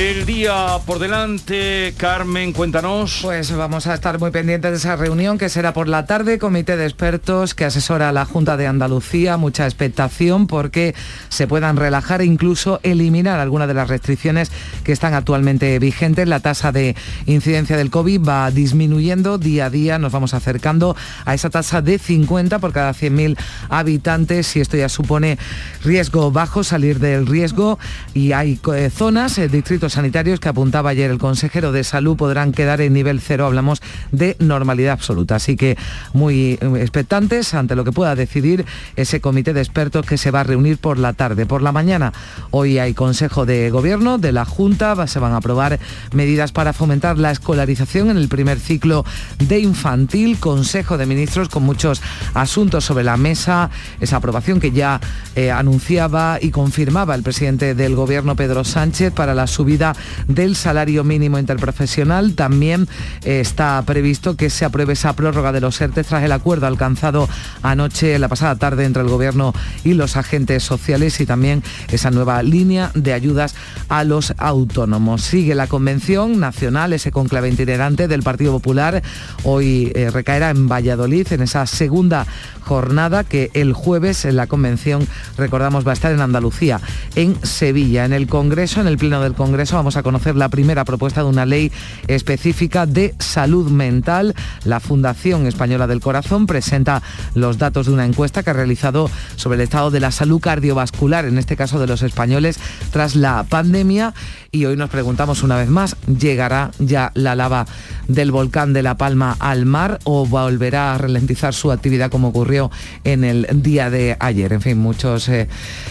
El día por delante, Carmen, cuéntanos. Pues vamos a estar muy pendientes de esa reunión que será por la tarde, comité de expertos que asesora a la Junta de Andalucía, mucha expectación porque se puedan relajar e incluso eliminar algunas de las restricciones que están actualmente vigentes. La tasa de incidencia del COVID va disminuyendo día a día, nos vamos acercando a esa tasa de 50 por cada 100.000 habitantes y esto ya supone riesgo bajo, salir del riesgo y hay eh, zonas, eh, sanitarios que apuntaba ayer el consejero de salud podrán quedar en nivel cero. Hablamos de normalidad absoluta. Así que muy expectantes ante lo que pueda decidir ese comité de expertos que se va a reunir por la tarde. Por la mañana, hoy hay Consejo de Gobierno de la Junta. Se van a aprobar medidas para fomentar la escolarización en el primer ciclo de infantil. Consejo de Ministros con muchos asuntos sobre la mesa. Esa aprobación que ya eh, anunciaba y confirmaba el presidente del Gobierno, Pedro Sánchez, para la subida del salario mínimo interprofesional. También eh, está previsto que se apruebe esa prórroga de los ERTE tras el acuerdo alcanzado anoche, la pasada tarde, entre el Gobierno y los agentes sociales y también esa nueva línea de ayudas a los autónomos. Sigue la Convención Nacional, ese conclave itinerante del Partido Popular. Hoy eh, recaerá en Valladolid, en esa segunda jornada que el jueves en la convención, recordamos, va a estar en Andalucía, en Sevilla. En el Congreso, en el Pleno del Congreso, vamos a conocer la primera propuesta de una ley específica de salud mental. La Fundación Española del Corazón presenta los datos de una encuesta que ha realizado sobre el estado de la salud cardiovascular, en este caso de los españoles, tras la pandemia. Y hoy nos preguntamos una vez más, ¿llegará ya la lava del volcán de La Palma al mar o volverá a ralentizar su actividad como ocurrió en el día de ayer. En fin, muchos eh,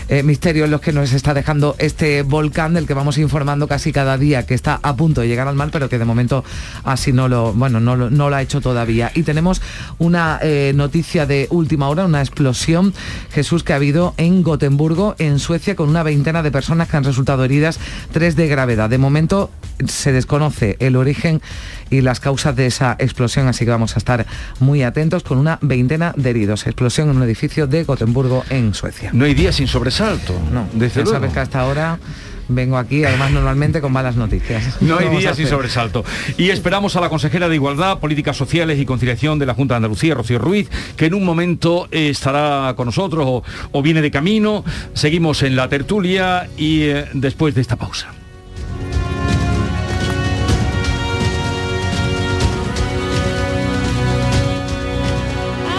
eh, misterios los que nos está dejando este volcán del que vamos informando casi cada día que está a punto de llegar al mar, pero que de momento así no lo, bueno, no lo, ha hecho todavía. Y tenemos una eh, noticia de última hora, una explosión, Jesús, que ha habido en Gotemburgo, en Suecia, con una veintena de personas que han resultado heridas, tres de gravedad. De momento se desconoce el origen y las causas de esa explosión, así que vamos a estar muy atentos con una veintena de heridos. Explosión en un edificio de Gotemburgo, en Suecia. No hay día sin sobresalto. No, desde sabes que hasta ahora vengo aquí, además normalmente con malas noticias. No hay día sin sobresalto. Y esperamos a la consejera de Igualdad, Políticas Sociales y Conciliación de la Junta de Andalucía, Rocío Ruiz, que en un momento estará con nosotros o, viene de camino. Seguimos en la tertulia y eh, después de esta pausa.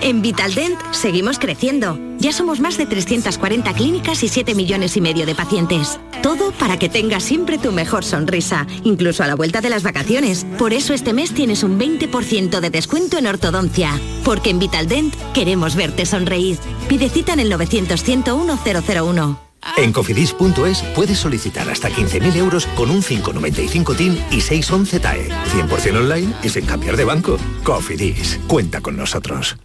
En Vitaldent seguimos creciendo. Ya somos más de 340 clínicas y 7 millones y medio de pacientes. Todo para que tengas siempre tu mejor sonrisa, incluso a la vuelta de las vacaciones. Por eso este mes tienes un 20% de descuento en ortodoncia. Porque en Vitaldent queremos verte sonreír. Pide cita en el 900 101 001. En cofidis.es puedes solicitar hasta 15.000 euros con un 595 TIN y 611 TAE. 100% online y sin cambiar de banco. Cofidis, cuenta con nosotros.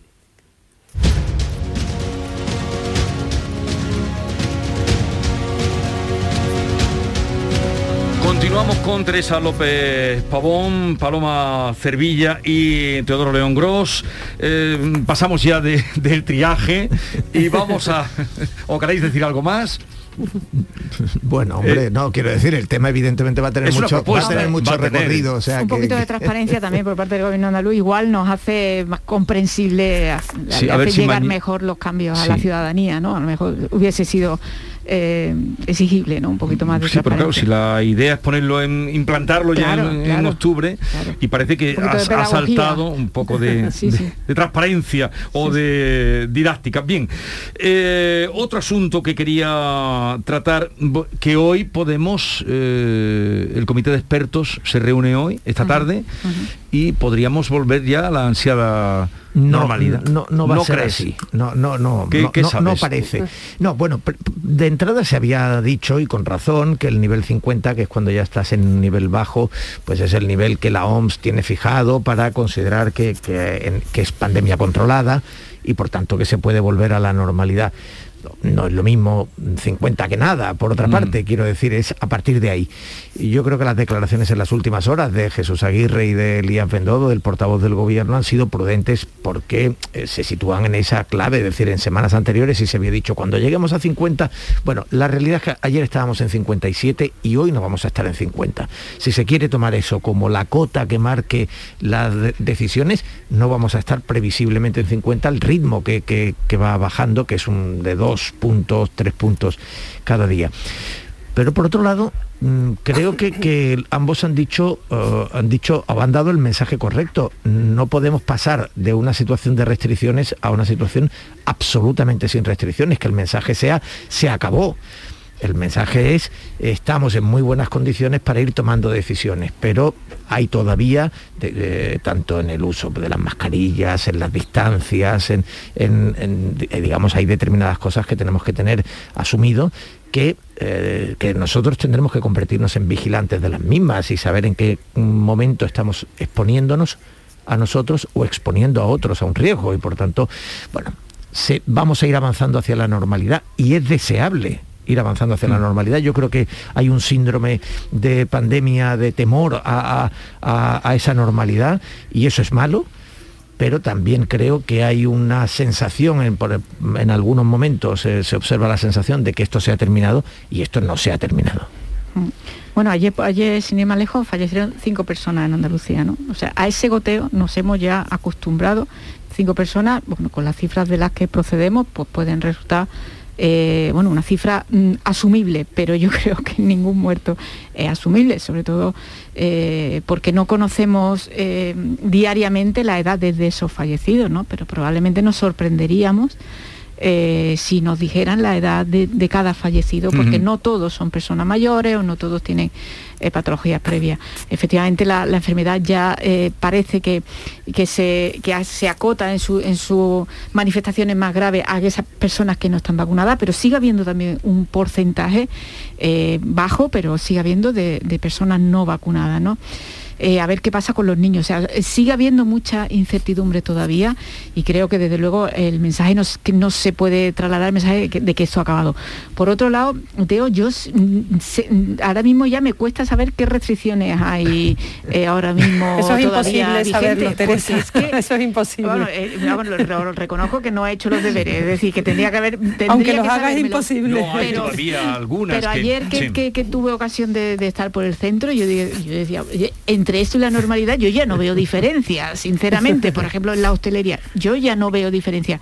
Continuamos con Teresa López Pavón, Paloma Cervilla y Teodoro León Gross. Eh, pasamos ya del triaje y vamos a... ¿O queréis decir algo más? Bueno, hombre, eh, no, quiero decir, el tema evidentemente va a tener mucho, va a tener mucho recorrido. O sea, un poquito de transparencia también por parte del gobierno andaluz igual nos hace más comprensible, hace llegar mejor los cambios a la ciudadanía, ¿no? A lo mejor hubiese sido eh, exigible, ¿no? Un poquito más de Sí, pero claro, si la idea es ponerlo en, implantarlo ya en, octubre y parece que ha saltado un poco de, transparencia o de didáctica. Bien, eh, otro asunto que quería tratar, que hoy podemos, eh, el comité de expertos se reúne hoy, esta tarde, y podríamos volver ya a la ansiada normalidad. No, no, va a ser así. No, no, no, no, no, parece. No, bueno, de entrada se había dicho, y con razón, que el nivel 50, que es cuando ya estás en un nivel bajo, pues es el nivel que la OMS tiene fijado para considerar que, que es pandemia controlada y por tanto que se puede volver a la normalidad no es lo mismo 50 que nada, por otra mm. parte, quiero decir, es a partir de ahí. Y yo creo que las declaraciones en las últimas horas de Jesús Aguirre y de Elías Bendodo, del portavoz del gobierno, han sido prudentes porque eh, se sitúan en esa clave, es decir, en semanas anteriores y se había dicho, cuando lleguemos a 50, bueno, la realidad es que ayer estábamos en 57 y hoy no vamos a estar en 50. Si se quiere tomar eso como la cota que marque las decisiones, no vamos a estar previsiblemente en 50 al ritmo que, que va bajando, que es un de dos puntos, tres puntos cada día. Pero por otro lado, mm, creo que, ambos han dicho, uh, han dicho, han dado el mensaje correcto. No podemos pasar de una situación de restricciones a una situación absolutamente sin restricciones, que el mensaje sea se acabó. El mensaje es, estamos en muy buenas condiciones para ir tomando decisiones, pero hay todavía, tanto en el uso de las mascarillas, en las distancias, en, eh, digamos, hay determinadas cosas que tenemos que tener asumido que, eh, que, nosotros tendremos que convertirnos en vigilantes de las mismas y saber en qué momento estamos exponiéndonos a nosotros o exponiendo a otros a un riesgo. Y por tanto, bueno, vamos a ir avanzando hacia la normalidad y es deseable ir avanzando hacia la mm. normalidad. Yo creo que hay un síndrome de pandemia, de temor a, esa normalidad y eso es malo pero también creo que hay una sensación, en, algunos momentos eh, se observa la sensación de que esto se ha terminado y esto no se ha terminado. Mm. Bueno, ayer, ayer sin ir más lejos, fallecieron cinco personas en Andalucía, ¿no? O sea, a ese goteo nos hemos ya acostumbrado. Cinco personas, bueno, con las cifras de las que procedemos, pues pueden resultar eh, bueno, una cifra mm, asumible, pero yo creo que ningún muerto es asumible, sobre todo eh, porque no conocemos eh, diariamente la edad de esos fallecidos, ¿no? Pero probablemente nos sorprenderíamos eh, si nos dijeran la edad de, cada fallecido, porque no todos son personas mayores o no todos tienen eh, patologías previas. Efectivamente, la, enfermedad ya eh, parece que, que, se, se acota en, su, en sus manifestaciones más graves a esas personas que no están vacunadas, pero sigue habiendo también un porcentaje bajo, pero sigue habiendo de, de personas no vacunadas. ¿no? Eh, a ver qué pasa con los niños. O sea, sigue habiendo mucha incertidumbre todavía y creo que desde luego el mensaje no, que no se puede trasladar el mensaje de que, esto ha acabado. Por otro lado, Teo, yo ahora mismo ya me cuesta saber qué restricciones hay eh, ahora mismo. Eso es imposible saberlo, Teresa. Eso es imposible. Bueno, eh, reconozco que no ha hecho los deberes, es decir, que tendría que haber... Aunque los haga es imposible. pero, pero ayer que, tuve ocasión de, estar por el centro, yo, yo decía, entre esto y la normalidad yo ya no veo diferencia, sinceramente. Por ejemplo, en la hostelería, yo ya no veo diferencia.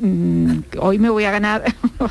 Mm, hoy me voy a ganar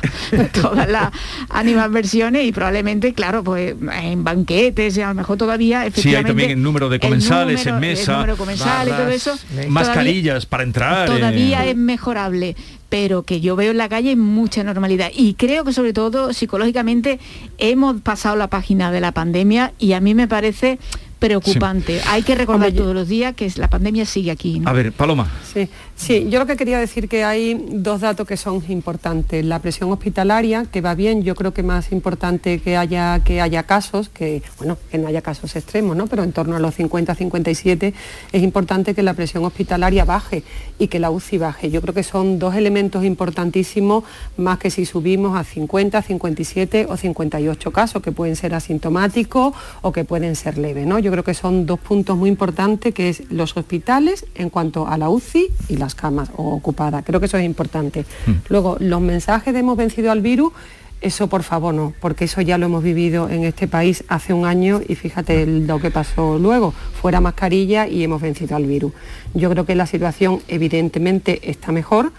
todas las animadversiones y probablemente, claro, pues en banquetes, a lo mejor todavía, efectivamente... Sí, hay también el número de comensales en mesa, comensal y todo eso. Mascarillas para entrar. Todavía es mejorable pero que yo veo en la calle mucha normalidad. Y creo que sobre todo psicológicamente hemos pasado la página de la pandemia y a mí me parece preocupante. Hay que recordar todos los días que la pandemia sigue aquí. A ver, Paloma. Sí, sí, yo lo que quería decir que hay dos datos que son importantes. La presión hospitalaria, que va bien, yo creo que más importante que haya, que haya casos, que, bueno, que no haya casos extremos, ¿no? Pero en torno a los 50, 57 es importante que la presión hospitalaria baje y que la UCI baje. Yo creo que son dos elementos importantísimos, más que si subimos a 50, 57 o 58 casos, que pueden ser asintomáticos o que pueden ser leves, ¿no? yo creo que son dos puntos muy importantes, que es los hospitales en cuanto a la UCI y las camas ocupadas. Creo que eso es importante. Mm. Luego, los mensajes de hemos vencido al virus, eso por favor no, porque eso ya lo hemos vivido en este país hace un año y fíjate lo que pasó luego, fuera mascarilla y hemos vencido al virus. Yo creo que la situación evidentemente está mejor,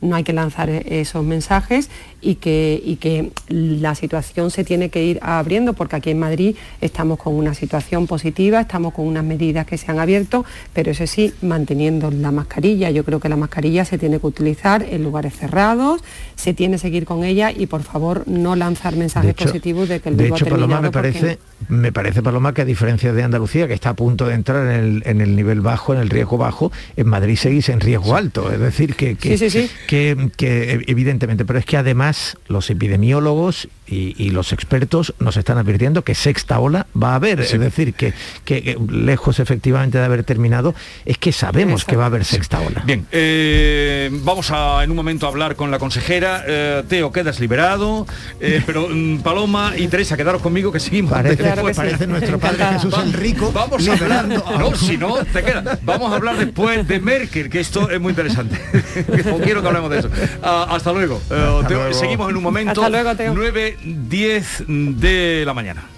no hay que lanzar esos mensajes y que, que la situación se tiene que ir abriendo porque aquí en Madrid estamos con una situación positiva, estamos con unas medidas que se han abierto, pero eso sí, manteniendo la mascarilla. Yo creo que la mascarilla se tiene que utilizar en lugares cerrados, se tiene que seguir con ella y por favor no lanzar mensajes positivos de que el De hecho, Paloma, me parece, me parece, Paloma, que a diferencia de Andalucía, que está a punto de entrar en el, nivel bajo, en el riesgo bajo, en Madrid seguís en riesgo alto. Es decir, que, que, que evidentemente, pero es que además los epidemiólogos y, los expertos nos están advirtiendo que sexta ola va a haber. Es decir, que, que, lejos efectivamente de haber terminado, es que sabemos que va a haber sexta ola. Bien, eh, vamos a en un momento a hablar con la consejera. Eh, Teo, quedas liberado, eh, pero mm, Paloma y Teresa, quedaros conmigo que seguimos. Parece, nuestro padre Jesús Enrico. Vamos a hablar, no, si no, te queda. Vamos a hablar después de Merkel, que esto es muy interesante. quiero que hablemos de eso. Ah, hasta luego. Seguimos en un momento. Hasta luego, Teo. 9, 10 de la mañana.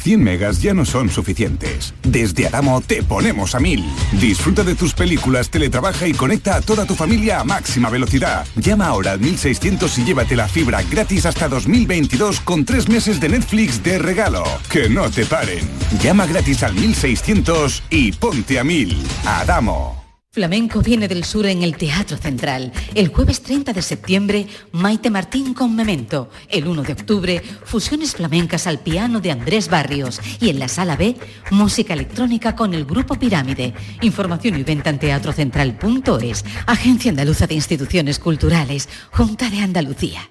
100 megas ya no son suficientes. Desde Adamo te ponemos a 1000. Disfruta de tus películas, teletrabaja y conecta a toda tu familia a máxima velocidad. Llama ahora al 1600 y llévate la fibra gratis hasta 2022 con tres meses de Netflix de regalo. Que no te paren. Llama gratis al 1600 y ponte a 1000. Adamo. Flamenco viene del sur en el Teatro Central. El jueves 30 de septiembre, Maite Martín con Memento. El 1 de octubre, fusiones flamencas al piano de Andrés Barrios. Y en la sala B, música electrónica con el grupo Pirámide. Información y venta en teatrocentral.es. Agencia Andaluza de Instituciones Culturales. Junta de Andalucía.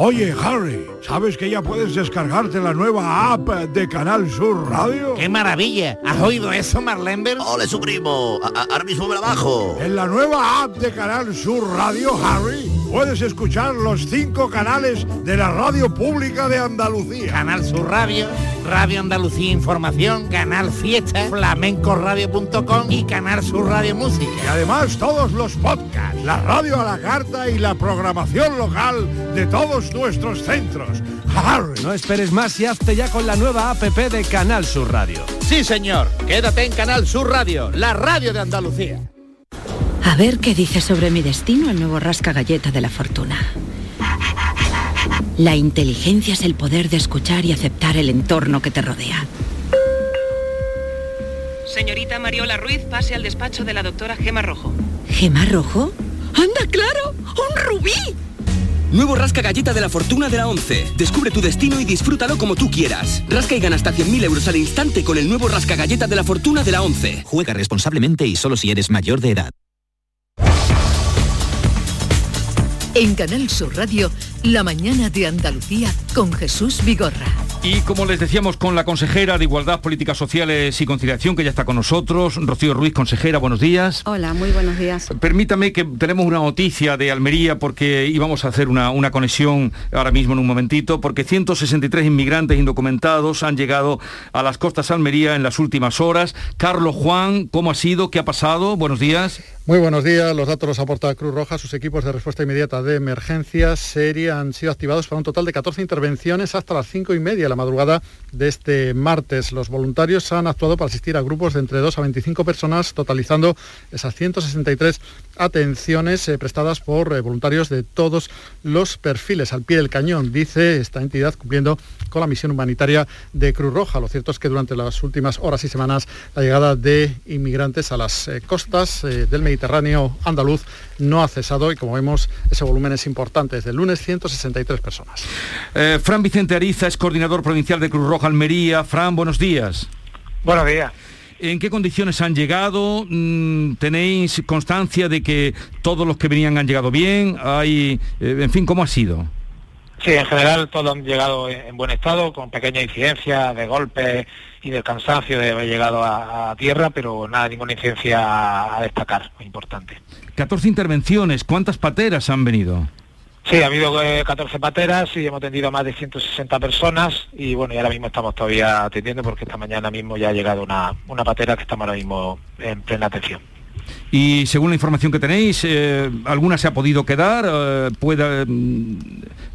Oye, Harry, ¿sabes que ya puedes descargarte la nueva app de Canal Sur Radio? ¡Qué maravilla! ¿Has oído eso, Marlenber? ¡Ole, su primo! Ahora mismo me la bajo. En la nueva app de Canal Sur Radio, Harry, puedes escuchar los cinco canales de la radio pública de Andalucía. Canal Sur Radio, Radio Andalucía Información, Canal Fiesta, flamencoradio.com y Canal Sur Radio Música. Y además todos los podcasts, la radio a la carta y la programación local de todos nuestros centros. No esperes más y hazte ya con la nueva APP de Canal Sur Radio. Sí, señor. Quédate en Canal Sur Radio, la radio de Andalucía. A ver qué dice sobre mi destino el nuevo rasca galleta de la fortuna. La inteligencia es el poder de escuchar y aceptar el entorno que te rodea. Señorita Mariola Ruiz, pase al despacho de la doctora Gema Rojo. ¿Gema Rojo? ¡Anda, claro! ¡Un rubí! Nuevo Rasca Galleta de la Fortuna de la 11. Descubre tu destino y disfrútalo como tú quieras. Rasca y gana hasta 100.000 euros al instante con el nuevo Rasca Galleta de la Fortuna de la 11. Juega responsablemente y solo si eres mayor de edad. En Canal Sur Radio, La mañana de Andalucía con Jesús Vigorra. Y como les decíamos con la consejera de Igualdad, Políticas Sociales y Conciliación, que ya está con nosotros, Rocío Ruiz, consejera, buenos días. Hola, muy buenos días. Permítame que tenemos una noticia de Almería porque íbamos a hacer una, una conexión ahora mismo en un momentito, porque 163 inmigrantes indocumentados han llegado a las costas de Almería en las últimas horas. Carlos Juan, ¿cómo ha sido? ¿Qué ha pasado? Buenos días. Muy buenos días. Los datos los aporta Cruz Roja. Sus equipos de respuesta inmediata de emergencias seria han sido activados para un total de 14 intervenciones hasta las 5 y media de la madrugada de este martes. Los voluntarios han actuado para asistir a grupos de entre 2 a 25 personas, totalizando esas 163 atenciones eh, prestadas por eh, voluntarios de todos los perfiles al pie del cañón, dice esta entidad cumpliendo con la misión humanitaria de Cruz Roja. Lo cierto es que durante las últimas horas y semanas la llegada de inmigrantes a las eh, costas del Mediterráneo Mediterráneo andaluz no ha cesado y como vemos ese volumen es importante. Desde el lunes 163 personas. Eh, Fran Vicente Ariza es coordinador provincial de Cruz Roja Almería. Fran, buenos días. Buenos días. ¿En qué condiciones han llegado? Mm, ¿Tenéis constancia de que todos los que venían han llegado bien? Hay, eh, en fin, ¿cómo ha sido? Sí, en general todos han llegado en buen estado, con pequeña incidencia de golpes y del cansancio de haber llegado a, tierra, pero nada, ninguna incidencia a destacar, muy importante. 14 intervenciones, ¿cuántas pateras han venido? Sí, ha habido 14 eh, pateras y hemos atendido a más de 160 personas y bueno, y ahora mismo estamos todavía atendiendo porque esta mañana mismo ya ha llegado una, una patera que estamos ahora mismo en plena atención. Y según la información que tenéis, eh, ¿alguna se ha podido quedar? Eh, mm,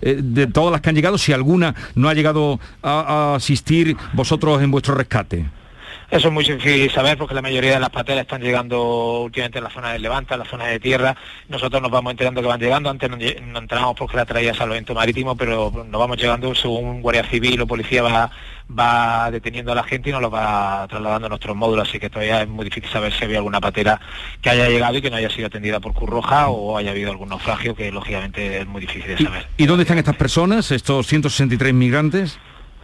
eh, de todas las que han llegado, si alguna no ha llegado a asistir vosotros en vuestro rescate. Eso es muy difícil saber porque la mayoría de las pateras están llegando últimamente en la zona del Levante, en la zona de tierra. Nosotros nos vamos enterando que van llegando. Antes no, entramos porque la traía salvamento marítimo, pero nos vamos llegando según Guardia Civil o Policía va, va deteniendo a la gente y nos lo va trasladando a nuestros módulos. Así que todavía es muy difícil saber si había alguna patera que haya llegado y que no haya sido atendida por Cruz Roja o haya habido algún naufragio que lógicamente es muy difícil de saber. ¿Y, ¿y dónde están estas personas, estos 163 migrantes?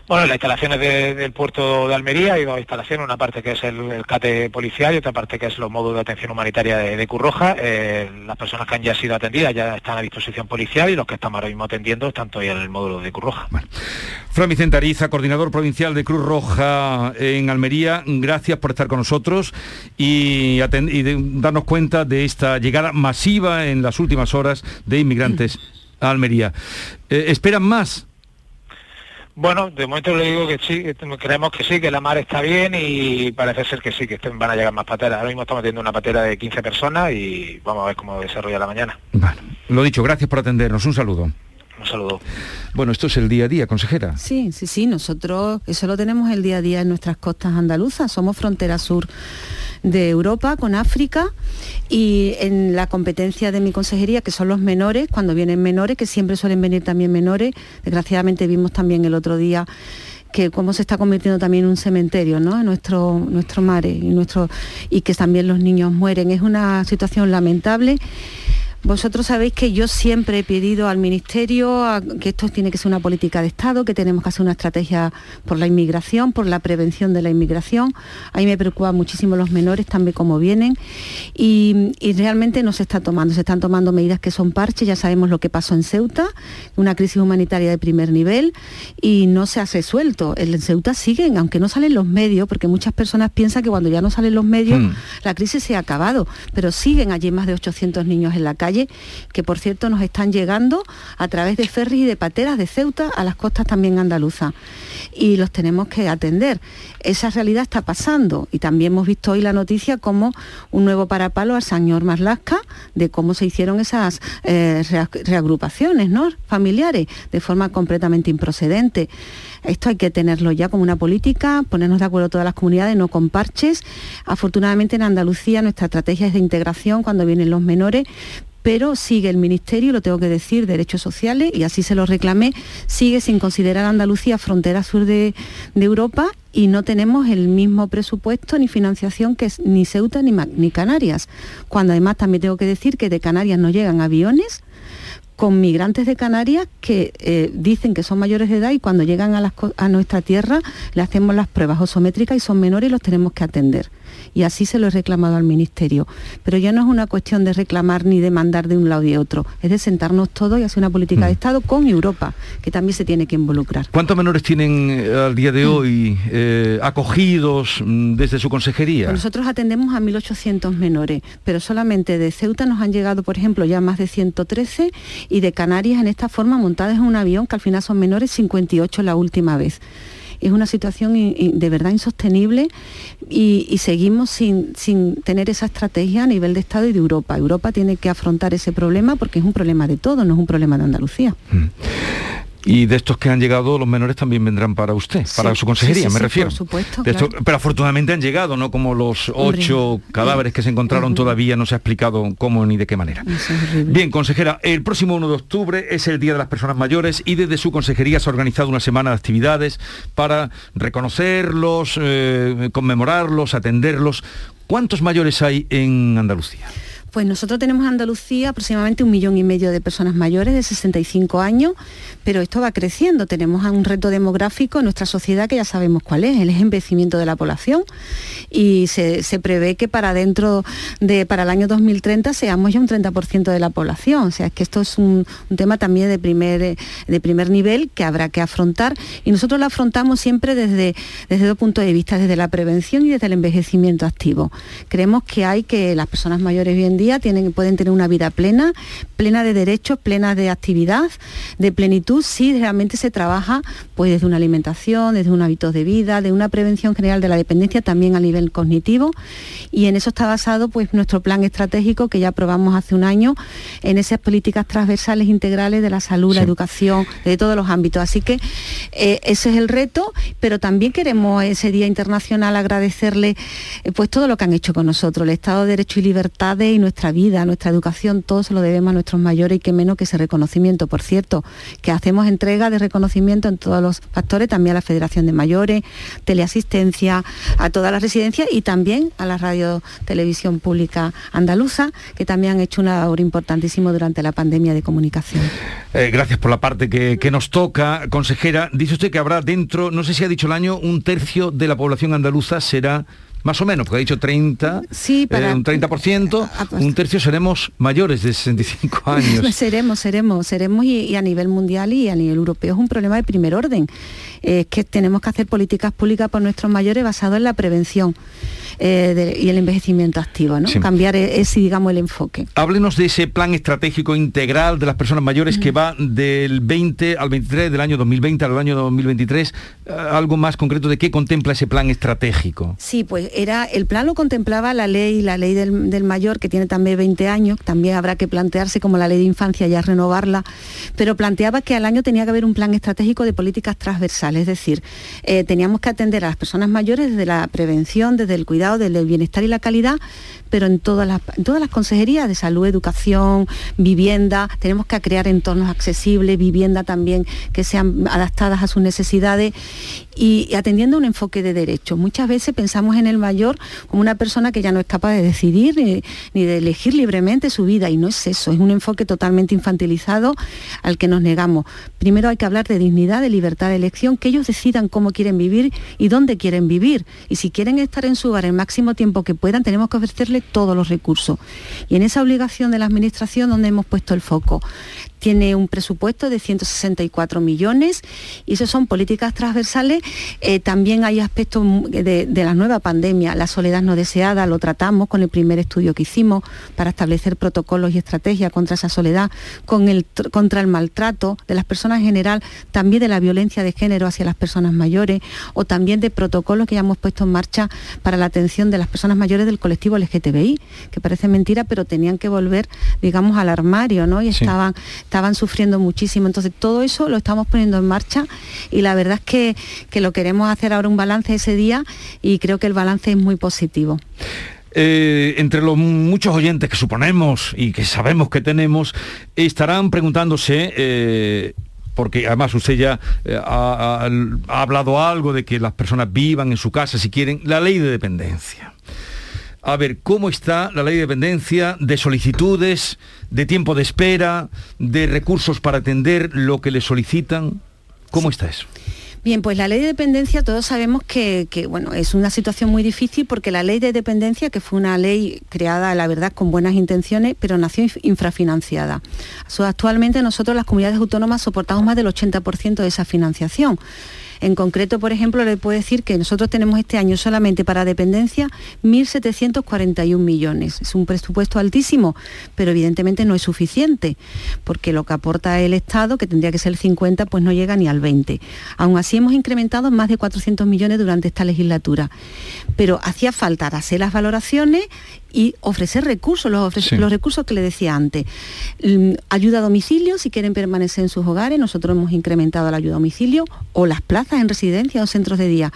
Bueno, las instalaciones del puerto de Almería hay dos instalaciones, una parte que es el, CATE policial y otra parte que es los módulos de atención humanitaria de, Curroja. Eh, las personas que han ya sido atendidas ya están a disposición policial y los que estamos ahora mismo atendiendo están todavía en el módulo de Curroja. Bueno. Fran Vicente Ariza, coordinador provincial de Cruz Roja en Almería, gracias por estar con nosotros y, darnos cuenta de esta llegada masiva en las últimas horas de inmigrantes a Almería. Eh, ¿Esperan más? Bueno, de momento le digo que sí, creemos que sí, que la mar está bien y parece ser que sí, que van a llegar más pateras. Ahora mismo estamos teniendo una patera de 15 personas y vamos a ver cómo desarrolla la mañana. Vale, lo dicho, gracias por atendernos. Un saludo. Un saludo. Bueno, esto es el día a día, consejera. Sí, sí, sí, nosotros eso lo tenemos el día a día en nuestras costas andaluzas, somos frontera sur de Europa con África y en la competencia de mi consejería, que son los menores, cuando vienen menores, que siempre suelen venir también menores, desgraciadamente vimos también el otro día que cómo se está convirtiendo también en un cementerio, ¿no? En nuestro, nuestro mare y, y que también los niños mueren. Es una situación lamentable vosotros sabéis que yo siempre he pedido al Ministerio que esto tiene que ser una política de Estado, que tenemos que hacer una estrategia por la inmigración, por la prevención de la inmigración. A mí me preocupan muchísimo los menores, también como vienen. Y, realmente no se está tomando, se están tomando medidas que son parches. Ya sabemos lo que pasó en Ceuta, una crisis humanitaria de primer nivel, y no se ha resuelto. En Ceuta siguen, aunque no salen los medios, porque muchas personas piensan que cuando ya no salen los medios, hmm. la crisis se ha acabado, pero siguen allí más de 800 niños en la calle que por cierto nos están llegando a través de ferries y de pateras de Ceuta a las costas también andaluzas. Y los tenemos que atender. Esa realidad está pasando y también hemos visto hoy la noticia como un nuevo parapalo al señor Marlasca de cómo se hicieron esas eh, reagrupaciones ¿no? familiares de forma completamente improcedente. Esto hay que tenerlo ya como una política, ponernos de acuerdo todas las comunidades, no con parches. Afortunadamente en Andalucía nuestra estrategia es de integración cuando vienen los menores, pero sigue el Ministerio, lo tengo que decir, Derechos Sociales, y así se lo reclamé, sigue sin considerar Andalucía frontera sur de, Europa y no tenemos el mismo presupuesto ni financiación que ni Ceuta ni, ni Canarias, cuando además también tengo que decir que de Canarias no llegan aviones con migrantes de Canarias que eh, dicen que son mayores de edad y cuando llegan a, a nuestra tierra le hacemos las pruebas osométricas y son menores y los tenemos que atender y así se lo he reclamado al Ministerio. Pero ya no es una cuestión de reclamar ni de mandar de un lado y de otro, es de sentarnos todos y hacer una política de mm. Estado con Europa, que también se tiene que involucrar. ¿Cuántos menores tienen eh, al día de mm. hoy eh, acogidos mm, desde su consejería? Pues nosotros atendemos a 1.800 menores, pero solamente de Ceuta nos han llegado, por ejemplo, ya más de 113 y de Canarias en esta forma montadas en un avión, que al final son menores 58 la última vez es una situación de verdad insostenible y, seguimos sin, sin tener esa estrategia a nivel de Estado y de Europa. Europa tiene que afrontar ese problema porque es un problema de todo, no es un problema de Andalucía. Mm. Y de estos que han llegado, los menores también vendrán para usted, para su consejería, me refiero. Por supuesto. Pero afortunadamente han llegado, no como los ocho cadáveres que se encontraron todavía, no se ha explicado cómo ni de qué manera. Bien, consejera, el próximo 1 de octubre es el Día de las Personas Mayores y desde su consejería se ha organizado una semana de actividades para reconocerlos, eh, conmemorarlos, atenderlos. ¿Cuántos mayores hay en Andalucía? Pues nosotros tenemos en Andalucía aproximadamente un millón y medio de personas mayores de 65 años, pero esto va creciendo. Tenemos un reto demográfico en nuestra sociedad que ya sabemos cuál es, el envejecimiento de la población y se, prevé que para dentro de, para el año 2030 seamos ya un 30% de la población. O sea, es que esto es un, tema también de primer, de primer nivel que habrá que afrontar y nosotros lo afrontamos siempre desde, desde dos puntos de vista, desde la prevención y desde el envejecimiento activo. Creemos que hay que las personas mayores bien día tienen, pueden tener una vida plena, plena de derechos, plena de actividad, de plenitud, si realmente se trabaja pues desde una alimentación, desde un hábito de vida, de una prevención general de la dependencia también a nivel cognitivo. Y en eso está basado pues nuestro plan estratégico que ya aprobamos hace un año en esas políticas transversales integrales de la salud, la educación, de todos los ámbitos. Así que eh, ese es el reto, pero también queremos ese Día Internacional agradecerle eh, pues todo lo que han hecho con nosotros, el Estado de Derecho y Libertades y nuestra vida, nuestra educación, todo se lo debemos a nuestros mayores y que menos que ese reconocimiento. Por cierto, que hacemos entrega de reconocimiento en todos los factores, también a la Federación de Mayores, teleasistencia, a todas las residencias y también a la Radio Televisión Pública Andaluza, que también han hecho una labor importantísima durante la pandemia de comunicación. Eh, gracias por la parte que nos toca, consejera. Dice usted que habrá dentro, no sé si ha dicho el año, un tercio de la población andaluza será más o menos, porque ha dicho 30, sí, para, eh, un 30%, ah, pues un tercio seremos mayores de 65 años. seremos, seremos, seremos y, a nivel mundial y a nivel europeo es un problema de primer orden. Es que tenemos que hacer políticas públicas por nuestros mayores basadas en la prevención. Eh, y el envejecimiento activo, ¿no? Cambiar e-, ese, digamos, el enfoque. Háblenos de ese plan estratégico integral de las personas mayores que va del 20 al 23 del año 2020 al año 2023. Eh, algo más concreto de qué contempla ese plan estratégico. Sí, pues era el plan lo contemplaba la ley, la ley del, del mayor que tiene también 20 años, también habrá que plantearse como la ley de infancia ya renovarla, pero planteaba que al año tenía que haber un plan estratégico de políticas transversales, es decir, eh, teníamos que atender a las personas mayores desde la prevención, desde el cuidado del bienestar y la calidad, pero en todas las, todas las consejerías de salud, educación, vivienda, tenemos que crear entornos accesibles, vivienda también que sean adaptadas a sus necesidades y, atendiendo un enfoque de derechos. Muchas veces pensamos en el mayor como una persona que ya no es capaz de decidir ni, de elegir libremente su vida y no es eso, es un enfoque totalmente infantilizado al que nos negamos. Primero hay que hablar de dignidad, de libertad de elección, que ellos decidan cómo quieren vivir y dónde quieren vivir. Y si quieren estar en su hogar el máximo tiempo que puedan, tenemos que ofrecerles todos los recursos. Y en esa obligación de la Administración donde hemos puesto el foco tiene un presupuesto de 164 millones y eso son políticas transversales. Eh, también hay aspectos de, la nueva pandemia, la soledad no deseada, lo tratamos con el primer estudio que hicimos para establecer protocolos y estrategias contra esa soledad, con el, contra el maltrato de las personas en general, también de la violencia de género hacia las personas mayores o también de protocolos que ya hemos puesto en marcha para la atención de las personas mayores del colectivo LGTBI, que parece mentira, pero tenían que volver, digamos, al armario, ¿no? Y estaban estaban sufriendo muchísimo. Entonces todo eso lo estamos poniendo en marcha y la verdad es que, que lo queremos hacer ahora un balance ese día y creo que el balance es muy positivo. Eh, entre los muchos oyentes que suponemos y que sabemos que tenemos, estarán preguntándose, eh, porque además usted ya eh, ha, hablado algo de que las personas vivan en su casa si quieren, la ley de dependencia a ver cómo está la ley de dependencia, de solicitudes, de tiempo de espera, de recursos para atender lo que le solicitan. ¿Cómo está eso? Bien, pues la ley de dependencia todos sabemos que, bueno, es una situación muy difícil porque la ley de dependencia, que fue una ley creada, la verdad, con buenas intenciones, pero nació infrafinanciada. Actualmente nosotros las comunidades autónomas soportamos más del 80% de esa financiación. En concreto, por ejemplo, le puedo decir que nosotros tenemos este año solamente para dependencia 1.741 millones. Es un presupuesto altísimo, pero evidentemente no es suficiente, porque lo que aporta el Estado, que tendría que ser el 50, pues no llega ni al 20. Aún así hemos incrementado más de 400 millones durante esta legislatura. Pero hacía falta hacer las valoraciones y ofrecer recursos, los, los recursos que le decía antes. Mm, ayuda a domicilio, si quieren permanecer en sus hogares, nosotros hemos incrementado la ayuda a domicilio o las plazas en residencia o centros de día.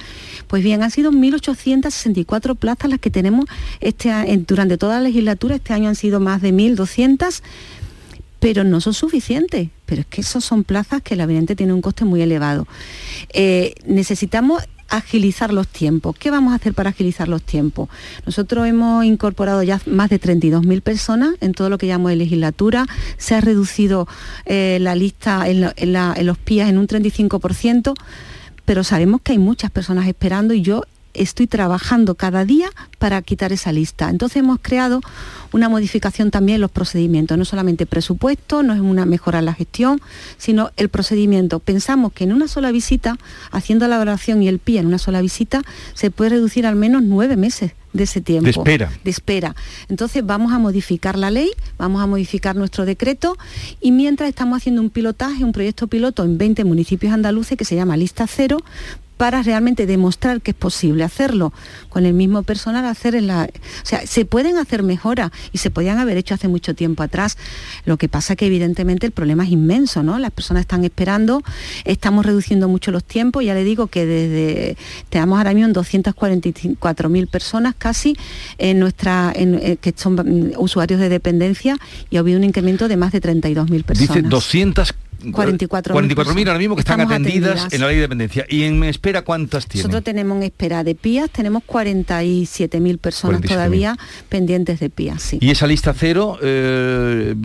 Pues bien, han sido 1.864 plazas las que tenemos este, durante toda la legislatura, este año han sido más de 1.200 pero no son suficientes. Pero es que esos son plazas que la evidente tiene un coste muy elevado. Eh, necesitamos agilizar los tiempos. ¿Qué vamos a hacer para agilizar los tiempos? Nosotros hemos incorporado ya más de 32.000 personas en todo lo que llamamos de legislatura. Se ha reducido eh, la lista en, en los PIAs en un 35%, pero sabemos que hay muchas personas esperando y yo estoy trabajando cada día para quitar esa lista. Entonces hemos creado una modificación también en los procedimientos, no solamente presupuesto, no es una mejora en la gestión, sino el procedimiento. Pensamos que en una sola visita, haciendo la evaluación y el PIA en una sola visita, se puede reducir al menos nueve meses de ese tiempo. De espera. De espera. Entonces vamos a modificar la ley, vamos a modificar nuestro decreto y mientras estamos haciendo un pilotaje, un proyecto piloto en 20 municipios andaluces que se llama Lista Cero, para realmente demostrar que es posible hacerlo con el mismo personal, hacer en la... O sea, se pueden hacer mejoras y se podían haber hecho hace mucho tiempo atrás. Lo que pasa que evidentemente el problema es inmenso, ¿no? Las personas están esperando, estamos reduciendo mucho los tiempos, ya le digo que desde... Tenemos ahora mismo 244.000 personas casi en nuestra, en, eh, que son usuarios de dependencia y ha habido un incremento de más de 32.000 personas. Dice 200 44.000 ahora mismo que están atendidas, en la ley de dependencia. ¿Y en espera cuántas tienen? Nosotros tenemos en espera de PIAs, tenemos 47.000 personas todavía pendientes de PIAs, sí. ¿Y esa lista cero eh,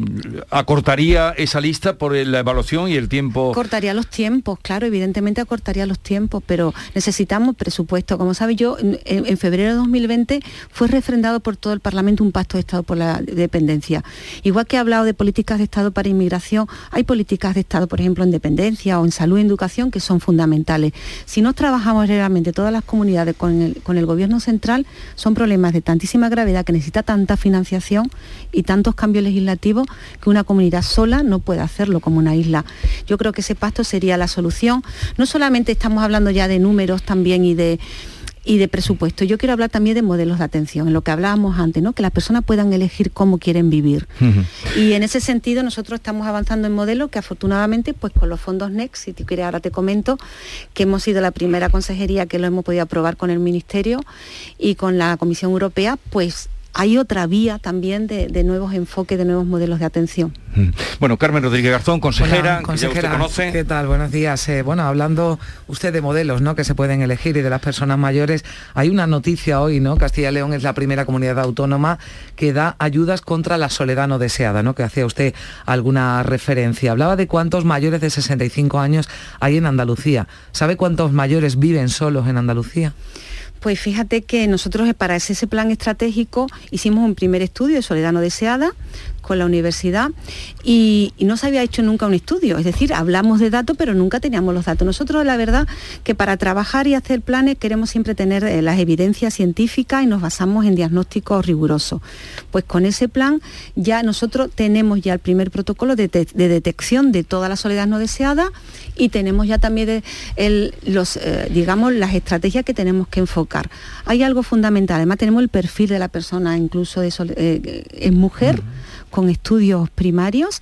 acortaría esa lista por la evaluación y el tiempo? Cortaría los tiempos, claro, evidentemente acortaría los tiempos, pero necesitamos presupuesto. Como sabe yo, en, febrero de 2020 fue refrendado por todo el Parlamento un pacto de Estado por la dependencia. Igual que he hablado de políticas de Estado para inmigración, hay políticas de Estado, por ejemplo, en dependencia o en salud y educación, que son fundamentales. Si no trabajamos realmente todas las comunidades con el, con el gobierno central, son problemas de tantísima gravedad que necesita tanta financiación y tantos cambios legislativos que una comunidad sola no puede hacerlo como una isla. Yo creo que ese pacto sería la solución. No solamente estamos hablando ya de números también y de y de presupuesto. Yo quiero hablar también de modelos de atención, en lo que hablábamos antes, ¿no? que las personas puedan elegir cómo quieren vivir. Y en ese sentido nosotros estamos avanzando en modelos que afortunadamente, pues con los fondos NEXT, si tú quieres ahora te comento, que hemos sido la primera consejería que lo hemos podido aprobar con el Ministerio y con la Comisión Europea, pues hay otra vía también de, nuevos enfoques, de nuevos modelos de atención. Mm. Bueno, Carmen Rodríguez Garzón, consejera, consejera conoce. ¿Qué tal? Buenos días. Eh, bueno, hablando usted de modelos ¿no? que se pueden elegir y de las personas mayores, hay una noticia hoy, ¿no? Castilla y León es la primera comunidad autónoma que da ayudas contra la soledad no deseada, ¿no? Que hacía usted alguna referencia. Hablaba de cuántos mayores de 65 años hay en Andalucía. ¿Sabe cuántos mayores viven solos en Andalucía? Pues fíjate que nosotros para ese plan estratégico hicimos un primer estudio de soledad no deseada con la universidad y, no se había hecho nunca un estudio, es decir, hablamos de datos pero nunca teníamos los datos. Nosotros la verdad que para trabajar y hacer planes queremos siempre tener eh, las evidencias científicas y nos basamos en diagnósticos rigurosos. Pues con ese plan ya nosotros tenemos ya el primer protocolo de, detección de toda la soledad no deseada y tenemos ya también los, eh, digamos, las estrategias que tenemos que enfocar. Hay algo fundamental, además tenemos el perfil de la persona, incluso de eh, es mujer con estudios primarios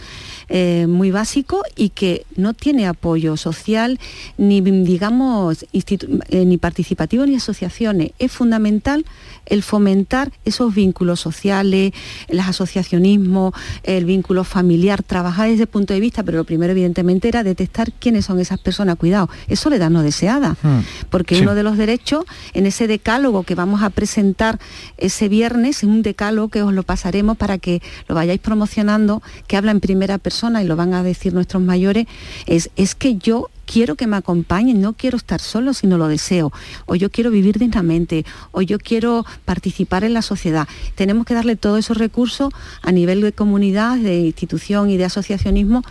eh, muy básicos y que no tiene apoyo social ni digamos eh, ni participativo ni asociaciones. Es fundamental el fomentar esos vínculos sociales, el asociacionismo, el vínculo familiar, trabajar desde ese punto de vista, pero lo primero evidentemente era detectar quiénes son esas personas. Cuidado, es soledad no deseada, hmm. porque uno de los derechos en ese decálogo que vamos a presentar ese viernes, es un decálogo que os lo pasaremos para que lo vayáis promocionando, que habla en primera persona y lo van a decir nuestros mayores, es, es que yo quiero que me acompañen, no quiero estar solo, sino lo deseo, o yo quiero vivir dignamente, o yo quiero participar en la sociedad. Tenemos que darle todos esos recursos a nivel de comunidad, de institución y de asociacionismo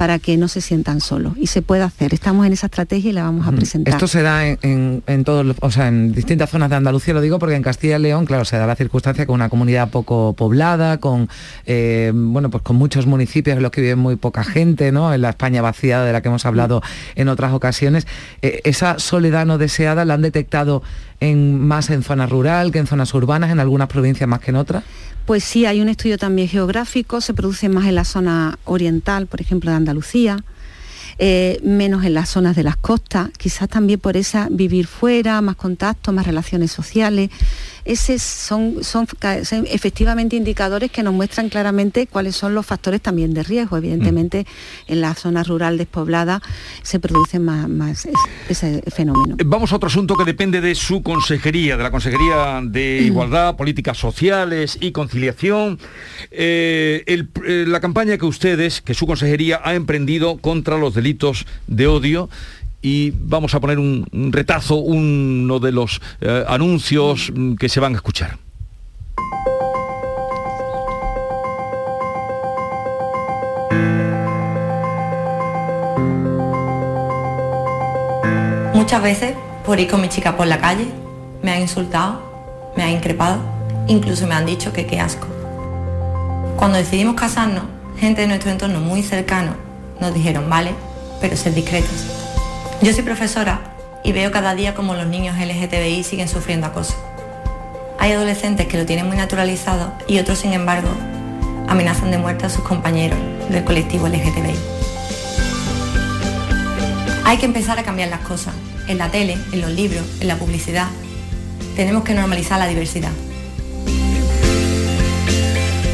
para que no se sientan solos. Y se puede hacer. Estamos en esa estrategia y la vamos a presentar. Esto se da en, todos, o sea, en distintas zonas de Andalucía, lo digo porque en Castilla y León, claro, se da la circunstancia con una comunidad poco poblada, con eh, bueno, pues con muchos municipios en los que vive muy poca gente, ¿no? En la España vaciada de la que hemos hablado en otras ocasiones. Eh, esa soledad no deseada la han detectado en, más en zona rural que en zonas urbanas, en algunas provincias más que en otras. Pues sí, hay un estudio también geográfico, se produce más en la zona oriental, por ejemplo, de Andalucía, eh, menos en las zonas de las costas, quizás también por esa vivir fuera, más contacto, más relaciones sociales. Esos son, son, efectivamente indicadores que nos muestran claramente cuáles son los factores también de riesgo. Evidentemente, mm. en la zona rural despoblada se produce más, ese fenómeno. Eh, vamos a otro asunto que depende de su consejería, de la Consejería de mm. Igualdad, Políticas Sociales y Conciliación. Eh, eh, la campaña que ustedes, que su consejería ha emprendido contra los delitos de odio y vamos a poner un, retazo, uno de los eh, anuncios mm, que se van a escuchar. Muchas veces, por ir con mi chica por la calle, me han insultado, me han increpado, incluso me han dicho que qué asco. Cuando decidimos casarnos, gente de nuestro entorno muy cercano nos dijeron, vale, pero ser discretos. Yo soy profesora y veo cada día como los niños LGTBI siguen sufriendo acoso. Hay adolescentes que lo tienen muy naturalizado y otros, sin embargo, amenazan de muerte a sus compañeros del colectivo LGTBI. Hay que empezar a cambiar las cosas, en la tele, en los libros, en la publicidad. Tenemos que normalizar la diversidad.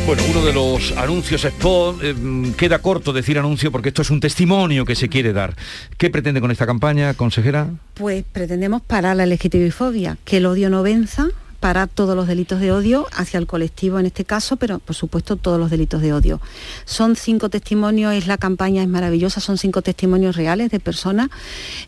Bueno, uno de los anuncios spot, eh, queda corto decir anuncio porque esto es un testimonio que se quiere dar. ¿Qué pretende con esta campaña, consejera? Pues pretendemos parar la fobia, que el odio no venza, para todos los delitos de odio hacia el colectivo en este caso, pero por supuesto todos los delitos de odio. Son cinco testimonios, es la campaña es maravillosa, son cinco testimonios reales de personas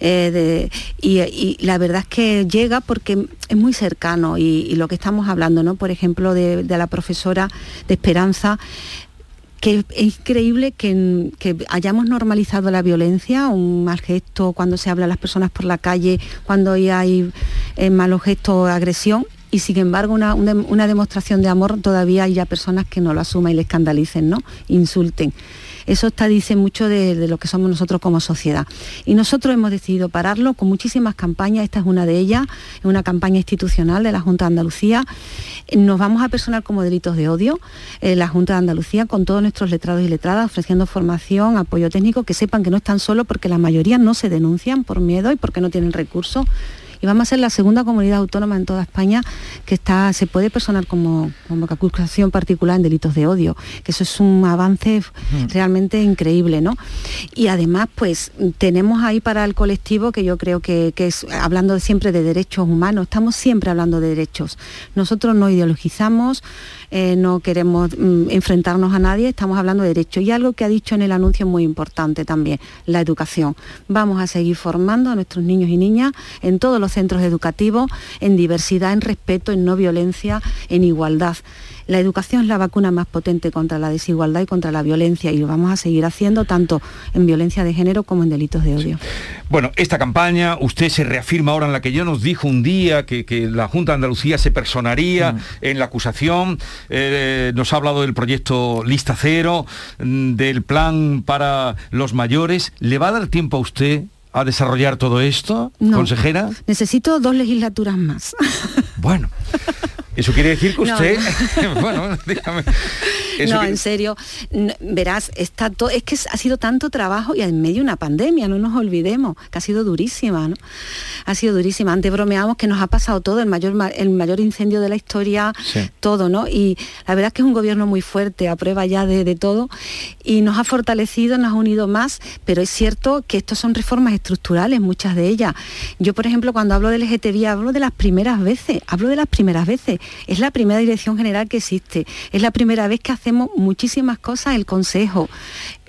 eh, y, la verdad es que llega porque es muy cercano y, lo que estamos hablando, ¿no? Por ejemplo, de, la profesora de Esperanza, que es increíble que, hayamos normalizado la violencia, un mal gesto cuando se habla a las personas por la calle, cuando hay eh, malos gestos, agresión, y sin embargo una, demostración de amor todavía hay ya personas que no lo asuman y le escandalicen, ¿no? Insulten. Eso está, dice mucho de, lo que somos nosotros como sociedad. Y nosotros hemos decidido pararlo con muchísimas campañas, esta es una de ellas, es una campaña institucional de la Junta de Andalucía. Nos vamos a personar como delitos de odio, eh, la Junta de Andalucía, con todos nuestros letrados y letradas, ofreciendo formación, apoyo técnico, que sepan que no están solos porque la mayoría no se denuncian por miedo y porque no tienen recursos y vamos a ser la segunda comunidad autónoma en toda España que está, se puede personar como, como acusación particular en delitos de odio, que eso es un avance realmente increíble, ¿no? Y además, pues tenemos ahí para el colectivo que yo creo que, es, hablando siempre de derechos humanos, estamos siempre hablando de derechos. Nosotros no ideologizamos, eh, no queremos mm, enfrentarnos a nadie, estamos hablando de derechos. Y algo que ha dicho en el anuncio muy importante también, la educación. Vamos a seguir formando a nuestros niños y niñas en todos los centros educativos, en diversidad, en respeto, en no violencia, en igualdad. La educación es la vacuna más potente contra la desigualdad y contra la violencia y lo vamos a seguir haciendo tanto en violencia de género como en delitos de odio. Bueno, esta campaña, usted se reafirma ahora en la que yo nos dijo un día que, la Junta de Andalucía se personaría mm. en la acusación, eh, nos ha hablado del proyecto Lista Cero, mm, del plan para los mayores. ¿Le va a dar tiempo a usted a desarrollar todo esto, consejera? Necesito dos legislaturas más. Bueno, eso quiere decir que usted, bueno, dígame. no, en serio, verás, está todo, es que ha sido tanto trabajo y en medio de una pandemia, no nos olvidemos, que ha sido durísima, ¿no? Ha sido durísima. Antes bromeamos que nos ha pasado todo, el mayor, el mayor incendio de la historia, todo, ¿no? Y la verdad es que es un gobierno muy fuerte, a prueba ya de, de todo, y nos ha fortalecido, nos ha unido más, pero es cierto que estos son reformas estructurales, muchas de ellas. Yo, por ejemplo, cuando hablo del LGTBI, hablo de las primeras veces, hablo de las primeras veces es la primera dirección general que existe, es la primera vez que hacemos muchísimas cosas el Consejo.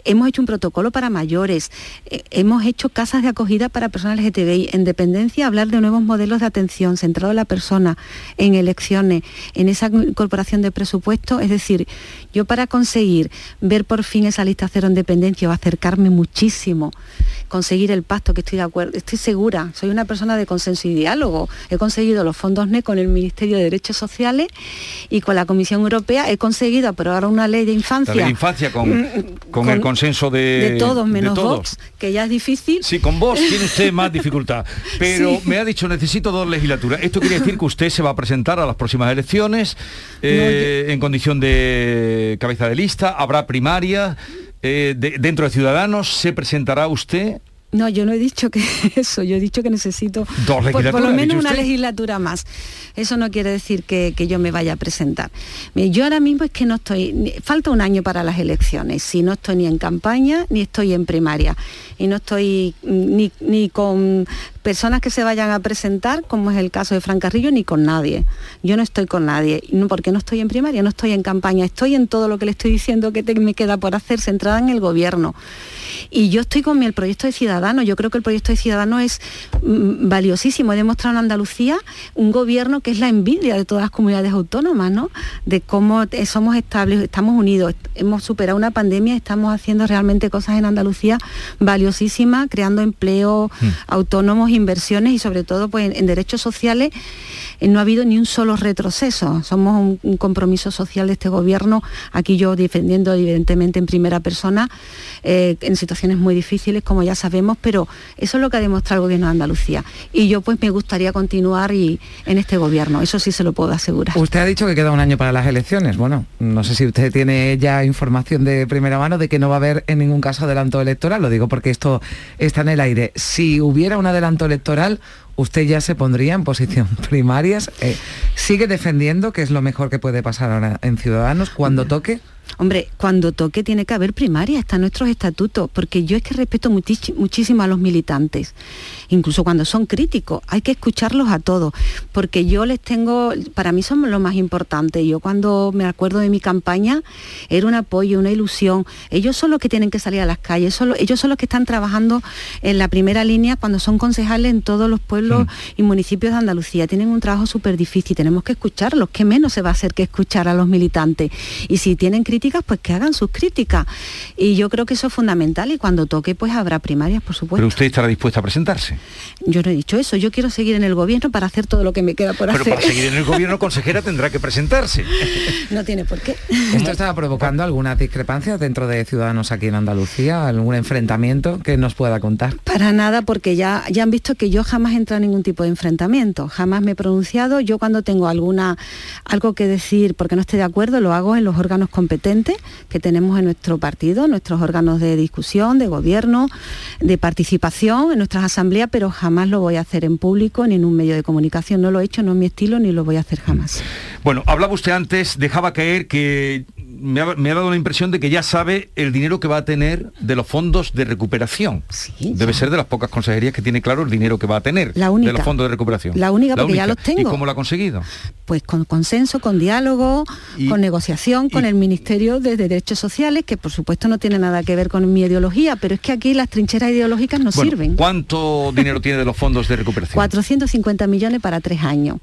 hemos hecho un protocolo para mayores, eh, hemos hecho casas de acogida para personas LGTBI, en dependencia hablar de nuevos modelos de atención centrado en la persona, en elecciones, en esa incorporación de presupuesto, es decir, yo para conseguir ver por fin esa lista cero en dependencia o acercarme muchísimo, conseguir el pacto que estoy de acuerdo, estoy segura, soy una persona de consenso y diálogo, he conseguido los fondos NE con el Ministerio de Derechos Sociales y con la Comisión Europea he conseguido aprobar una ley de infancia. La infancia con, mm, con, el consenso de, de todos menos Vox, que ya es difícil. Sí, con vos tiene usted más dificultad, pero me ha dicho necesito dos legislaturas. Esto quiere decir que usted se va a presentar a las próximas elecciones eh, en condición de cabeza de lista, habrá primaria. Eh, dentro de Ciudadanos, ¿se presentará usted no, yo no he dicho que eso, yo he dicho que necesito por, lo menos una legislatura más. Eso no quiere decir que, yo me vaya a presentar. Yo ahora mismo es que no estoy, falta un año para las elecciones, si no estoy ni en campaña ni estoy en primaria. Y no estoy ni, ni con personas que se vayan a presentar, como es el caso de Fran Carrillo, ni con nadie. Yo no estoy con nadie, porque no estoy en primaria, no estoy en campaña, estoy en todo lo que le estoy diciendo que me queda por hacer, centrada en el gobierno. Y yo estoy con el proyecto de Ciudadanos, yo creo que el proyecto de Ciudadanos es mm, valiosísimo, he demostrado en Andalucía un gobierno que es la envidia de todas las comunidades autónomas, ¿no? De cómo somos estables, estamos unidos, hemos superado una pandemia, estamos haciendo realmente cosas en Andalucía valiosísimas, creando empleo mm. autónomos, inversiones y sobre todo pues, en derechos sociales no ha habido ni un solo retroceso. Somos un, compromiso social de este gobierno, aquí yo defendiendo evidentemente en primera persona, eh, en situaciones muy difíciles, como ya sabemos, pero eso es lo que ha demostrado el gobierno de Andalucía. Y yo pues me gustaría continuar y, en este gobierno, eso sí se lo puedo asegurar. Usted ha dicho que queda un año para las elecciones. Bueno, no sé si usted tiene ya información de primera mano de que no va a haber en ningún caso adelanto electoral, lo digo porque esto está en el aire. Si hubiera un adelanto electoral, usted ya se pondría en posición primarias. Eh, ¿Sigue defendiendo que es lo mejor que puede pasar ahora en Ciudadanos cuando toque? Hombre, cuando toque tiene que haber primaria, está en nuestros estatutos, porque yo es que respeto muchísimo a los militantes, incluso cuando son críticos, hay que escucharlos a todos, porque yo les tengo, para mí son lo más importante, yo cuando me acuerdo de mi campaña, era un apoyo, una ilusión, ellos son los que tienen que salir a las calles, ellos son los que están trabajando en la primera línea cuando son concejales en todos los pueblos y municipios de Andalucía, tienen un trabajo súper difícil, tenemos que escucharlos, ¿qué menos se va a hacer que escuchar a los militantes? Y si tienen críticas, pues que hagan sus críticas. Y yo creo que eso es fundamental y cuando toque, pues habrá primarias, por supuesto. Pero usted estará dispuesta a presentarse. Yo no he dicho eso, yo quiero seguir en el gobierno para hacer todo lo que me queda por hacer. Pero para seguir en el gobierno, consejera, tendrá que presentarse. No tiene por qué. ¿Esto estaba provocando alguna discrepancia dentro de Ciudadanos aquí en Andalucía? ¿Algún enfrentamiento que nos pueda contar? Para nada, porque ya, ya han visto que yo jamás he entrado en ningún tipo de enfrentamiento, jamás me he pronunciado. Yo cuando tengo alguna algo que decir porque no estoy de acuerdo, lo hago en los órganos competentes que tenemos en nuestro partido, nuestros órganos de discusión, de gobierno, de participación en nuestras asambleas, pero jamás lo voy a hacer en público ni en un medio de comunicación. No lo he hecho, no es mi estilo, ni lo voy a hacer jamás. Bueno, hablaba usted antes, dejaba caer que me ha, dado la impresión de que ya sabe el dinero que va a tener de los fondos de recuperación. Debe ser de las pocas consejerías que tiene claro el dinero que va a tener de los fondos de recuperación. La única, porque ya los tengo. ¿Y cómo lo ha conseguido? Pues con consenso, con diálogo, con negociación, con el Ministerio de Derechos Sociales, que por supuesto no tiene nada que ver con mi ideología, pero es que aquí las trincheras ideológicas no sirven. ¿Cuánto dinero tiene de los fondos de recuperación? 450 millones para tres años.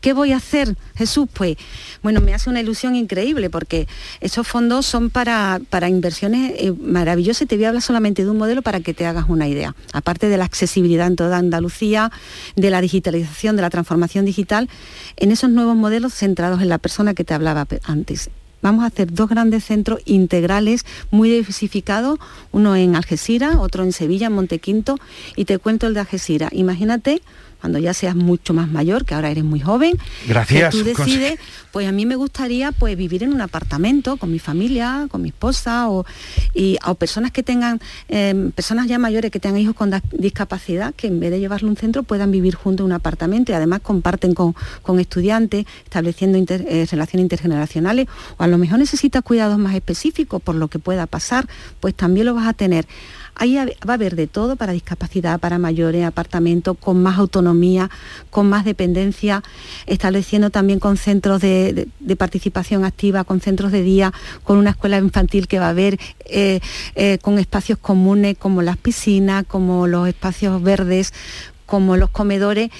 ¿Qué voy a hacer, Jesús? Pues, bueno, me hace una ilusión increíble porque esos fondos son para, para inversiones eh, maravillosas. Te voy a hablar solamente de un modelo para que te hagas una idea. Aparte de la accesibilidad en toda Andalucía, de la digitalización, de la transformación digital, en esos nuevos modelos centrados en la persona que te hablaba antes vamos a hacer dos grandes centros integrales muy diversificados, uno en Algeciras, otro en Sevilla, en Montequinto, y te cuento el de Algeciras. Imagínate cuando ya seas mucho más mayor, que ahora eres muy joven, Gracias, que tú decides, pues a mí me gustaría pues vivir en un apartamento con mi familia, con mi esposa o, y, o personas que tengan, em, personas ya mayores que tengan hijos con discapacidad, que en vez de llevarlo a un centro puedan vivir juntos en un apartamento y además comparten con, estudiantes, estableciendo eh, relaciones intergeneracionales, o a lo mejor necesitas cuidados más específicos por lo que pueda pasar, pues también lo vas a tener Ahí va a haber de todo para discapacidad, para mayores, apartamentos, con más autonomía, con más dependencia, estableciendo también con centros de, participación activa, con centros de día, con una escuela infantil que va a haber, eh, eh, con espacios comunes como las piscinas, como los espacios verdes, como los comedores.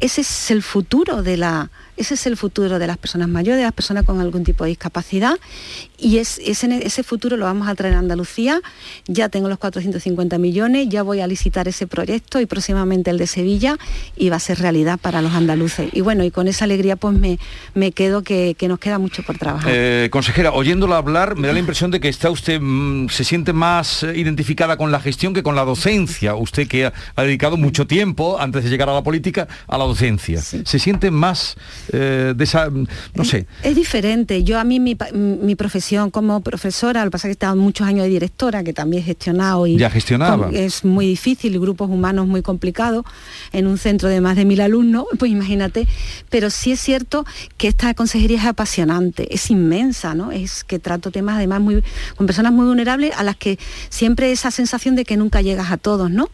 Ese es el futuro de la, ese es el futuro de las personas mayores, de las personas con algún tipo de discapacidad y es, ese, futuro lo vamos a traer a Andalucía. Ya tengo los 450 millones, ya voy a licitar ese proyecto y próximamente el de Sevilla y va a ser realidad para los andaluces. Y bueno, y con esa alegría pues me, me quedo que, nos queda mucho por trabajar. Eh, consejera, oyéndola hablar me da la impresión de que está usted, mm, se siente más eh, identificada con la gestión que con la docencia. Usted que ha, dedicado mucho tiempo antes de llegar a la política a la docencia. ¿Se siente más eh, de esa, no sé. Es diferente. Yo a mí mi, profesión como profesora, lo que pasa es que he estado muchos años de directora, que también he gestionado y ya gestionaba. es muy difícil, grupos humanos muy complicados en un centro de más de mil alumnos, pues imagínate. Pero sí es cierto que esta consejería es apasionante, es inmensa, ¿no? Es que trato temas además muy, con personas muy vulnerables a las que siempre esa sensación de que nunca llegas a todos, ¿no?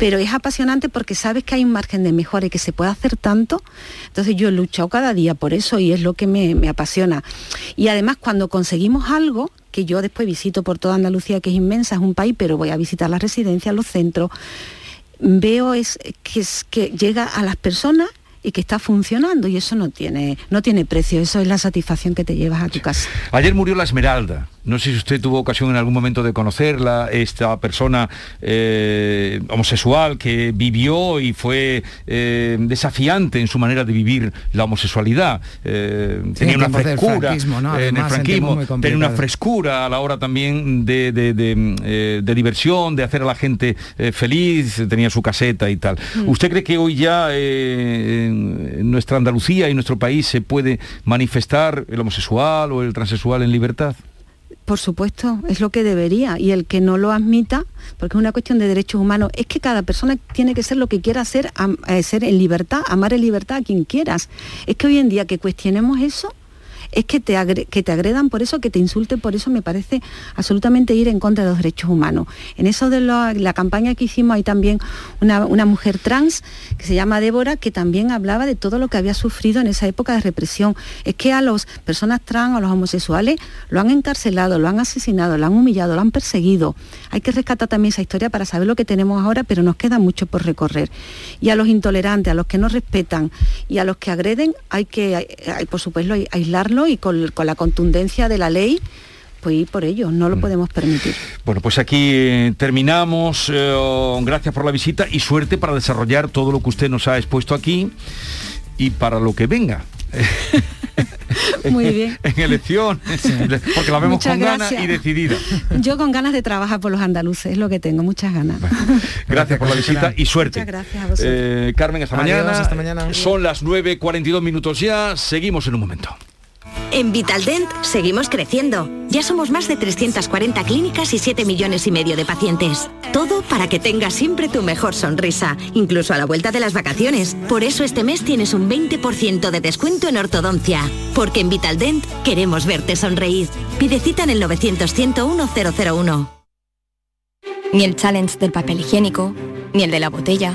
Pero es apasionante porque sabes que hay un margen de mejora y que se puede hacer tanto. Entonces yo he luchado cada día por eso y es lo que me, apasiona. Y además cuando conseguimos algo, que yo después visito por toda Andalucía, que es inmensa, es un país, pero voy a visitar las residencias, los centros, veo es, que, es, que llega a las personas y que está funcionando y eso no tiene, no tiene precio, eso es la satisfacción que te llevas a tu casa. Ayer murió la Esmeralda, no sé si usted tuvo ocasión en algún momento de conocerla, esta persona eh, homosexual que vivió y fue eh, desafiante en su manera de vivir la homosexualidad. Eh, tenía una frescura en el franquismo, tenía una frescura a la hora también de, de, diversión, de hacer a la gente feliz, tenía su caseta y tal. Mm. ¿Usted cree que hoy ya en nuestra Andalucía y nuestro país se puede manifestar el homosexual o el transexual en libertad? Por supuesto, es lo que debería. Y el que no lo admita, porque es una cuestión de derechos humanos, es que cada persona tiene que ser lo que quiera ser, eh, ser en libertad, amar en libertad a quien quieras. Es que hoy en día que cuestionemos eso, es que te, que te agredan por eso, que te insulten por eso, me parece absolutamente ir en contra de los derechos humanos. En eso de la, campaña que hicimos hay también una, mujer trans que se llama Débora, que también hablaba de todo lo que había sufrido en esa época de represión. Es que a las personas trans, a los homosexuales, lo han encarcelado, lo han asesinado, lo han humillado, lo han perseguido. Hay que rescatar también esa historia para saber lo que tenemos ahora, pero nos queda mucho por recorrer. Y a los intolerantes, a los que no respetan y a los que agreden, hay que, por supuesto, aislarlos y con, la contundencia de la ley pues ir por ello, no lo mm. podemos permitir. Bueno, pues aquí eh, terminamos. Eh, gracias por la visita y suerte para desarrollar todo lo que usted nos ha expuesto aquí y para lo que venga. Muy bien. en elección, porque la vemos con ganas y decidida. Yo con ganas de trabajar por los andaluces, es lo que tengo, muchas ganas. gracias por la visita y suerte. Muchas gracias a eh, Carmen, hasta mañana. Hasta mañana. Son las 9.42 minutos ya, seguimos en un momento. En Vitaldent seguimos creciendo. Ya somos más de 340 clínicas y 7 millones y medio de pacientes. Todo para que tengas siempre tu mejor sonrisa, incluso a la vuelta de las vacaciones. Por eso este mes tienes un 20% de descuento en ortodoncia. Porque en Vitaldent queremos verte sonreír. Pide cita en el 900 101 001. Ni el challenge del papel higiénico, ni el de la botella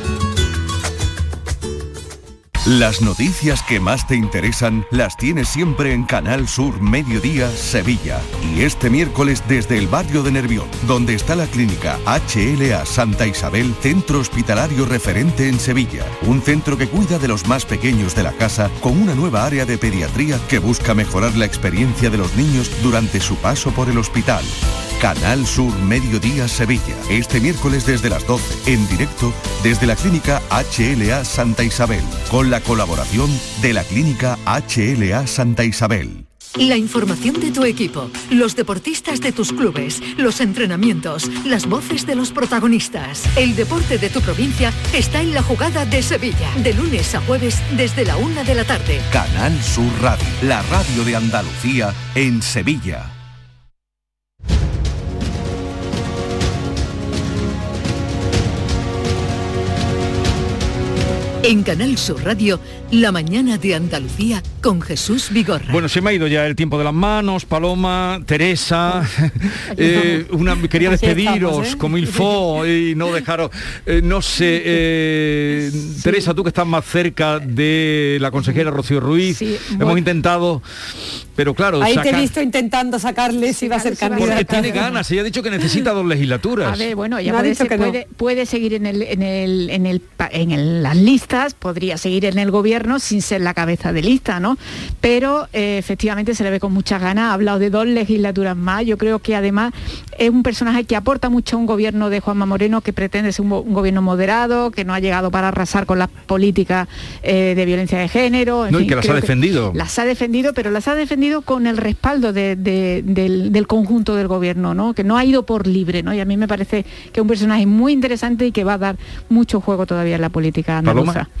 Las noticias que más te interesan las tienes siempre en Canal Sur Mediodía Sevilla. Y este miércoles desde el barrio de Nervión, donde está la clínica HLA Santa Isabel, centro hospitalario referente en Sevilla. Un centro que cuida de los más pequeños de la casa con una nueva área de pediatría que busca mejorar la experiencia de los niños durante su paso por el hospital. Canal Sur Mediodía Sevilla. Este miércoles desde las 12, en directo desde la clínica HLA Santa Isabel, con la colaboración de la clínica HLA Santa Isabel. La información de tu equipo, los deportistas de tus clubes, los entrenamientos, las voces de los protagonistas. El deporte de tu provincia está en la jugada de Sevilla, de lunes a jueves desde la una de la tarde. Canal Sur Radio, la radio de Andalucía en Sevilla. En Canal Sur Radio, La mañana de Andalucía con Jesús Vigorra. Bueno, se me ha ido ya el tiempo de las manos, Paloma, Teresa. eh, una, quería despediros ¿eh? como ilfo y no dejaros. Eh, no sé, eh, Teresa, tú que estás más cerca de la consejera Rocío Ruiz, hemos intentado pero claro, ahí te he visto intentando sacarle si va a ser candidata. Porque tiene ganas, ella ha dicho que necesita dos legislaturas. A ver, bueno, ella puede, puede, seguir en el, en el, en el, en las listas, podría seguir en el gobierno sin ser la cabeza de lista, ¿no? Pero eh, efectivamente se le ve con muchas ganas, ha hablado de dos legislaturas más, yo creo que además es un personaje que aporta mucho a un gobierno de Juanma Moreno que pretende ser un, gobierno moderado, que no ha llegado para arrasar con las políticas eh, de violencia de género. no, y que las ha defendido. Las ha defendido, pero las ha defendido con el respaldo del, conjunto del gobierno, ¿no? que no ha ido por libre, ¿no? y a mí me parece que es un personaje muy interesante y que va a dar mucho juego todavía en la política andaluza. Africa.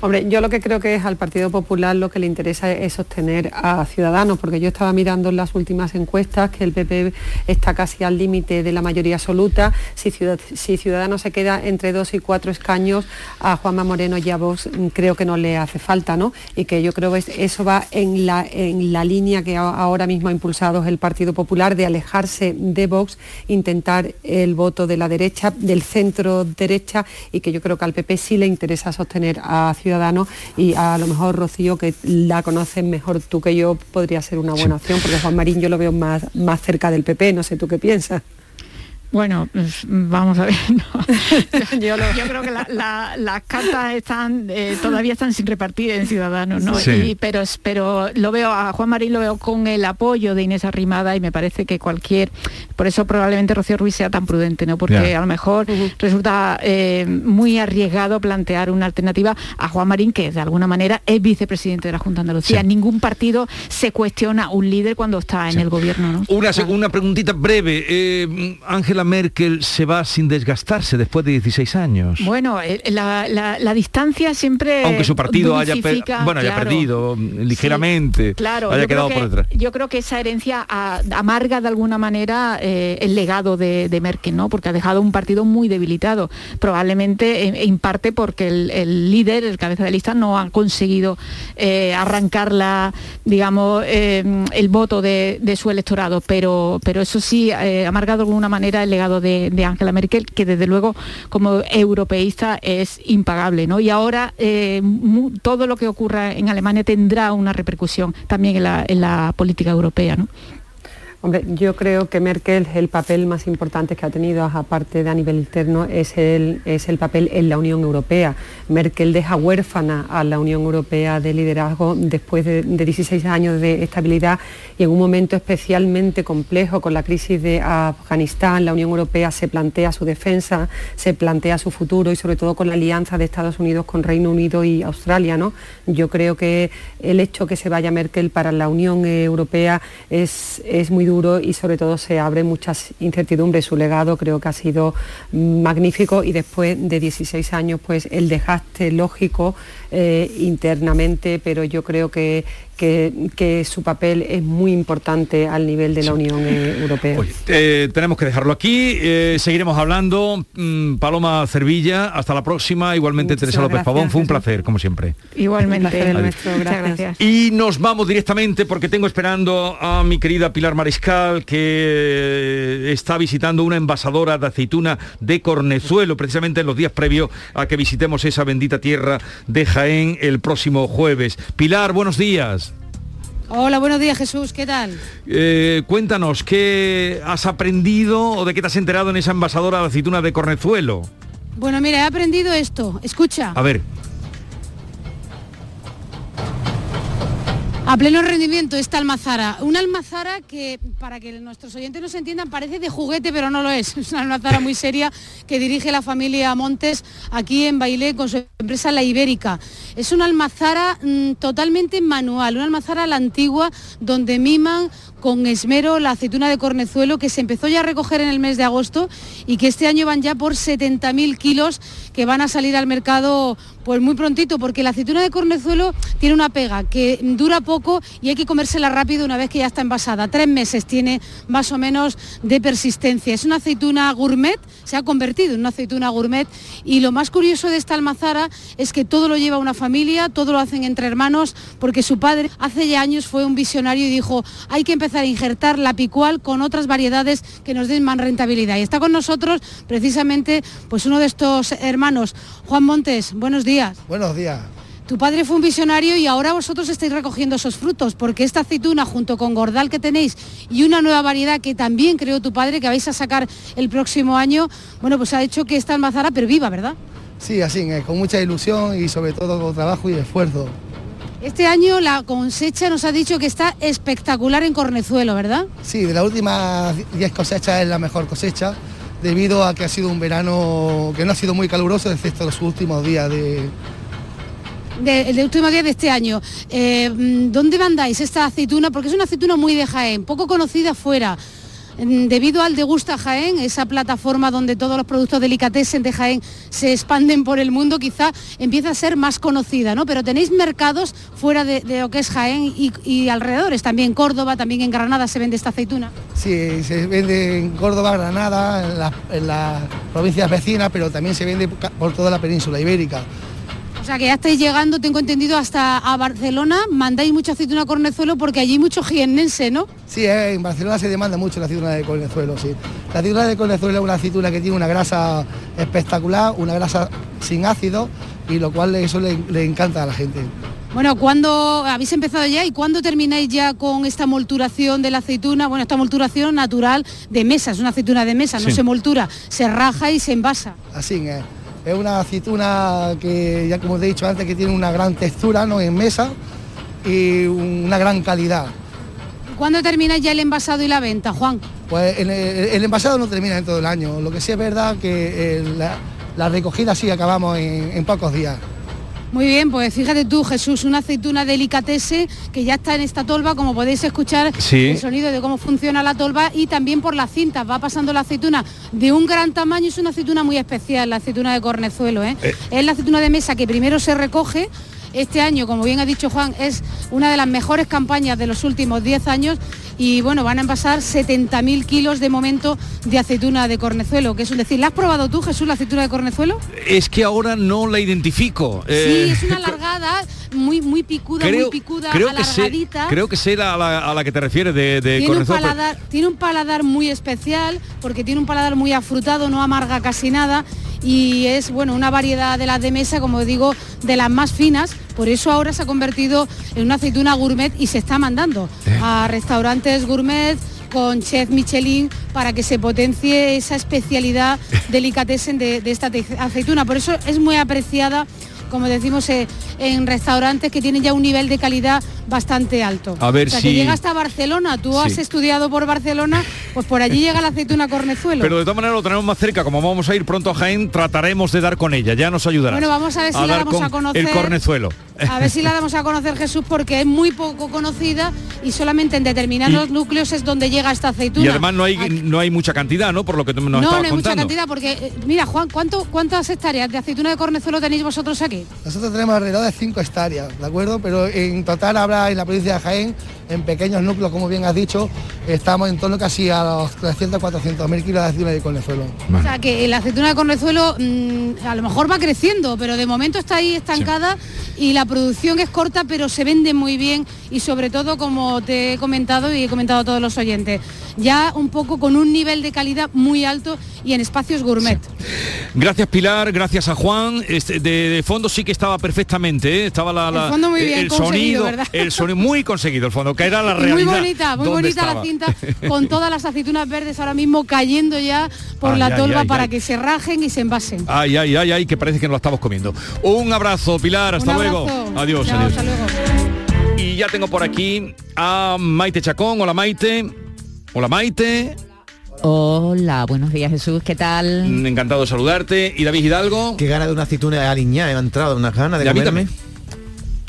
Hombre, yo lo que creo que es al Partido Popular lo que le interesa es sostener a Ciudadanos, porque yo estaba mirando en las últimas encuestas que el PP está casi al límite de la mayoría absoluta. Si, Ciudadanos se queda entre dos y cuatro escaños, a Juanma Moreno y a Vox mm, creo que no le hace falta, ¿no? Y que yo creo que eso va en la, en la línea que ahora mismo ha impulsado el Partido Popular de alejarse de Vox, intentar el voto de la derecha, del centro derecha, y que yo creo que al PP sí le interesa sostener a Ciudadanos ciudadano y a lo mejor Rocío, que la conoces mejor tú que yo, podría ser una buena opción, porque Juan Marín yo lo veo más, más cerca del PP, no sé tú qué piensas. Bueno, pues, vamos a ver. Yo, creo que las cartas están eh, todavía están sin repartir en Ciudadanos, ¿no? pero, pero lo veo a Juan Marín lo veo con el apoyo de Inés Arrimada y me parece que cualquier, por eso probablemente Rocío Ruiz sea tan prudente, ¿no? Porque a lo mejor resulta eh, muy arriesgado plantear una alternativa a Juan Marín, que de alguna manera es vicepresidente de la Junta de Andalucía. Ningún partido se cuestiona un líder cuando está en el gobierno, ¿no? Una, una preguntita breve, eh, Ángel Merkel se va sin desgastarse después de 16 años? Bueno, eh, la, distancia siempre... Aunque su partido haya, bueno, haya perdido ligeramente, claro, haya quedado por detrás. Yo creo que esa herencia amarga de alguna manera eh, el legado de, Merkel, ¿no? Porque ha dejado un partido muy debilitado, probablemente en, parte porque el, líder, el cabeza de lista, no ha conseguido eh, arrancar la, digamos, el voto de, de, su electorado, pero, pero eso sí, ha amargado de alguna manera el legado de, Angela Merkel, que desde luego como europeísta es impagable. ¿no? Y ahora eh, todo lo que ocurra en Alemania tendrá una repercusión también en la, en la política europea. ¿no? Yo creo que Merkel el papel más importante que ha tenido, aparte de a nivel interno, es el, es el papel en la Unión Europea. Merkel deja huérfana a la Unión Europea de liderazgo después de, 16 años de estabilidad y en un momento especialmente complejo con la crisis de Afganistán, la Unión Europea se plantea su defensa, se plantea su futuro y sobre todo con la alianza de Estados Unidos con Reino Unido y Australia. ¿no? Yo creo que el hecho que se vaya Merkel para la Unión Europea es, es muy duro y sobre todo se abre muchas incertidumbres. Su legado creo que ha sido magnífico y después de 16 años pues el desgaste lógico eh, internamente, pero yo creo que, que, su papel es muy importante al nivel de la Unión Europea. Eh, tenemos que dejarlo aquí, eh, seguiremos hablando. Mm, Paloma Cervilla, hasta la próxima. Igualmente Teresa López Pavón, fue un placer, como siempre. Igualmente, nuestro, gracias. Y nos vamos directamente porque tengo esperando a mi querida Pilar Mariscal, que está visitando una envasadora de aceituna de Cornezuelo, precisamente en los días previos a que visitemos esa bendita tierra de Jaén el próximo jueves. Pilar, buenos días. Hola, buenos días Jesús, ¿qué tal? Eh, cuéntanos, ¿qué has aprendido o de qué te has enterado en esa envasadora de aceituna de Cornezuelo? Bueno, mira, he aprendido esto, escucha. A ver. A pleno rendimiento esta almazara. Una almazara que, para que nuestros oyentes nos entiendan, parece de juguete, pero no lo es. Es una almazara muy seria que dirige la familia Montes aquí en Bailé con su empresa La Ibérica. Es una almazara mm, totalmente manual, una almazara a la antigua donde miman con esmero la aceituna de cornezuelo que se empezó ya a recoger en el mes de agosto y que este año van ya por 70.000 kilos que van a salir al mercado pues muy prontito porque la aceituna de cornezuelo tiene una pega que dura poco y hay que comérsela rápido una vez que ya está envasada. Tres meses tiene más o menos de persistencia. Es una aceituna gourmet, se ha convertido en una aceituna gourmet y lo más curioso de esta almazara es que todo lo lleva una familia, todo lo hacen entre hermanos porque su padre hace ya años fue un visionario y dijo hay que empezar a injertar la picual con otras variedades que nos den más rentabilidad. Y está con nosotros precisamente pues uno de estos hermanos, Juan Montes. Buenos días. Buenos días. Tu padre fue un visionario y ahora vosotros estáis recogiendo esos frutos, porque esta aceituna junto con Gordal que tenéis y una nueva variedad que también creó tu padre, que vais a sacar el próximo año, bueno, pues ha hecho que esta almazara viva, ¿verdad? Sí, así, con mucha ilusión y sobre todo con trabajo y esfuerzo. Este año la cosecha nos ha dicho que está espectacular en Cornezuelo, ¿verdad? Sí, de las últimas 10 cosechas es la mejor cosecha, debido a que ha sido un verano que no ha sido muy caluroso, excepto los últimos días de... el último día de este año. Eh, ¿Dónde mandáis esta aceituna? Porque es una aceituna muy de Jaén, poco conocida fuera debido al Degusta Jaén, esa plataforma donde todos los productos delicatessen de Jaén se expanden por el mundo, quizá empieza a ser más conocida, ¿no? Pero tenéis mercados fuera de, lo que es Jaén y, alrededores, también Córdoba, también en Granada se vende esta aceituna. Sí, se vende en Córdoba, Granada, en las provincias vecinas, pero también se vende por toda la península ibérica. O sea que ya estáis llegando, tengo entendido, hasta a Barcelona, mandáis mucha aceituna cornezuelo porque allí hay mucho jiennense, ¿no? Sí, eh, en Barcelona se demanda mucho la aceituna de cornezuelo, sí. La aceituna de cornezuelo es una aceituna que tiene una grasa espectacular, una grasa sin ácido, y lo cual eso le, encanta a la gente. Bueno, ¿cuándo habéis empezado ya y cuándo termináis ya con esta molturación de la aceituna? Bueno, esta molturación natural de mesa, es una aceituna de mesa, no se moltura, se raja y se envasa. Así es. Es una aceituna que, ya como os he dicho antes, que tiene una gran textura ¿no? en mesa y una gran calidad. ¿Cuándo termina ya el envasado y la venta, Juan? Pues el, envasado no termina en todo el año. Lo que sí es verdad que la, recogida sí acabamos en pocos días. Muy bien, pues fíjate tú, Jesús, una aceituna delicatese que ya está en esta tolva, como podéis escuchar el sonido de cómo funciona la tolva y también por las cintas. Va pasando la aceituna de un gran tamaño, es una aceituna muy especial, la aceituna de cornezuelo. ¿eh? Eh. Es la aceituna de mesa que primero se recoge este año, como bien ha dicho Juan, es una de las mejores campañas de los últimos 10 años y bueno, van a envasar 70.000 kilos de momento de aceituna de cornezuelo, que es decir, ¿la has probado tú, Jesús, la aceituna de cornezuelo? Es que ahora no la identifico. Sí, eh, es una alargada, muy, muy picuda, muy picuda, creo alargadita. Que creo que sé a la, que te refieres de, de tiene Un paladar, Tiene un paladar muy especial, porque tiene un paladar muy afrutado, no amarga casi nada y es bueno una variedad de las de mesa, como digo, de las más finas. Por eso ahora se ha convertido en una aceituna gourmet y se está mandando eh. a restaurantes gourmet con chef Michelin para que se potencie esa especialidad delicatessen de, de esta aceituna. Por eso es muy apreciada como decimos, eh, en restaurantes que tienen ya un nivel de calidad bastante alto. A ver si... que llega hasta Barcelona, tú has estudiado por Barcelona, pues por allí llega la aceituna cornezuelo. Pero de todas maneras lo tenemos más cerca, como vamos a ir pronto a Jaén, trataremos de dar con ella, ya nos ayudará. Bueno, vamos a ver si la vamos a conocer. El cornezuelo. A ver si la damos a conocer Jesús porque es muy poco conocida y solamente en determinados núcleos es donde llega esta aceituna. Y además no hay, no hay mucha cantidad, ¿no? Por lo que tú nos No, no hay mucha cantidad porque, eh, mira, Juan, ¿cuánto, ¿cuántas hectáreas de aceituna de cornezuelo tenéis vosotros aquí? Nosotros tenemos alrededor de 5 hectáreas, ¿de acuerdo? Pero en total habrá en la provincia de Jaén, en pequeños núcleos, como bien has dicho, estamos en torno casi a los 300, 400 mil kilos de aceituna de cornezuelo. O sea, que la aceituna de cornezuelo mm, a lo mejor va creciendo, pero de momento está ahí estancada y la producción es corta, pero se vende muy bien y sobre todo, como te he comentado y he comentado a todos los oyentes, ya un poco con un nivel de calidad muy alto y en espacios gourmet. Gracias Pilar, gracias a Juan. Este, de, de fondo sí que estaba perfectamente, ¿eh? estaba la, la- El fondo muy bien el conseguido, sonido, ¿verdad? el sonido muy conseguido el fondo, que era la realidad. muy bonita, muy ¿Dónde bonita la cinta con todas las aceitunas verdes ahora mismo cayendo ya por Ay, la ay, tolva ay, para ay. que se rajen y se envasen. Ay, ay, ay, ay, que parece que nos lo estamos comiendo. Un abrazo, Pilar, hasta Un luego. Adiós, Chao, adiós. hasta luego. Y ya tengo por aquí a Maite Chacón. Hola Maite. Hola Maite. Hola, buenos días Jesús, ¿qué tal? Encantado de saludarte. ¿Y David Hidalgo? Qué gana de una aceituna aliñada, me ha entrado unas ganas de Y a mí comerme.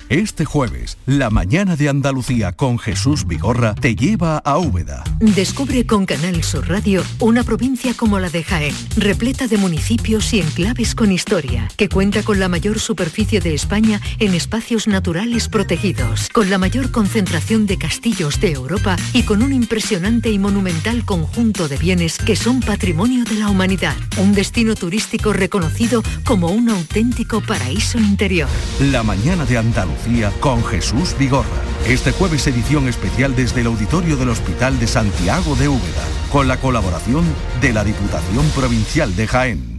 Este jueves, la mañana de Andalucía con Jesús Vigorra te lleva a Úbeda. Descubre con Canal Sur Radio una provincia como la de Jaén, repleta de municipios y enclaves con historia, que cuenta con la mayor superficie de España en espacios naturales protegidos, con la mayor concentración de castillos de Europa y con un impresionante y monumental conjunto de bienes que son patrimonio de la humanidad. Un destino turístico reconocido como un auténtico paraíso interior. La mañana de Andalucía con Jesús Vigorra. Este jueves edición especial desde el auditorio del Hospital de Santiago de Úbeda, con la colaboración de la Diputación Provincial de Jaén.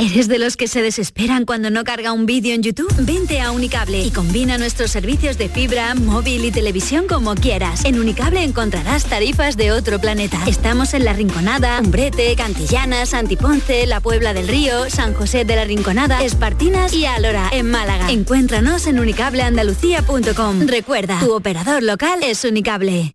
¿Eres de los que se desesperan cuando no carga un vídeo en YouTube? Vente a Unicable y combina nuestros servicios de fibra, móvil y televisión como quieras. En Unicable encontrarás tarifas de otro planeta. Estamos en La Rinconada, Umbrete, Cantillana, Santiponce, La Puebla del Río, San José de la Rinconada, Espartinas y Alora, en Málaga. Encuéntranos en unicableandalucía.com. Recuerda, tu operador local es Unicable.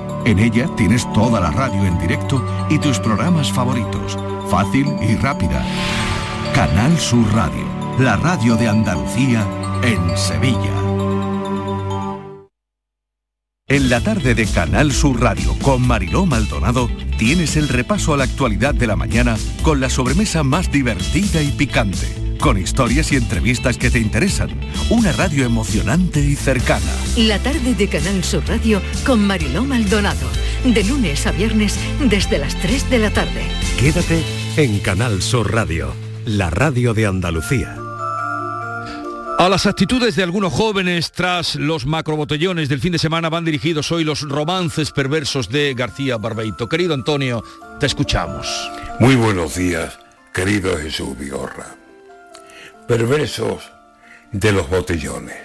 En ella tienes toda la radio en directo y tus programas favoritos. Fácil y rápida. Canal Sur Radio, la radio de Andalucía en Sevilla. En la tarde de Canal Sur Radio con Mariló Maldonado tienes el repaso a la actualidad de la mañana con la sobremesa más divertida y picante, con historias y entrevistas que te interesan, una radio emocionante y cercana. La tarde de Canal Sur Radio con Mariló Maldonado. De lunes a viernes desde las 3 de la tarde. Quédate en Canal Sur Radio, la radio de Andalucía. A las actitudes de algunos jóvenes tras los macrobotellones del fin de semana van dirigidos hoy los romances perversos de García Barbeito. Querido Antonio, te escuchamos. Muy buenos días, querido Jesús Vigorra. Perversos de los botellones.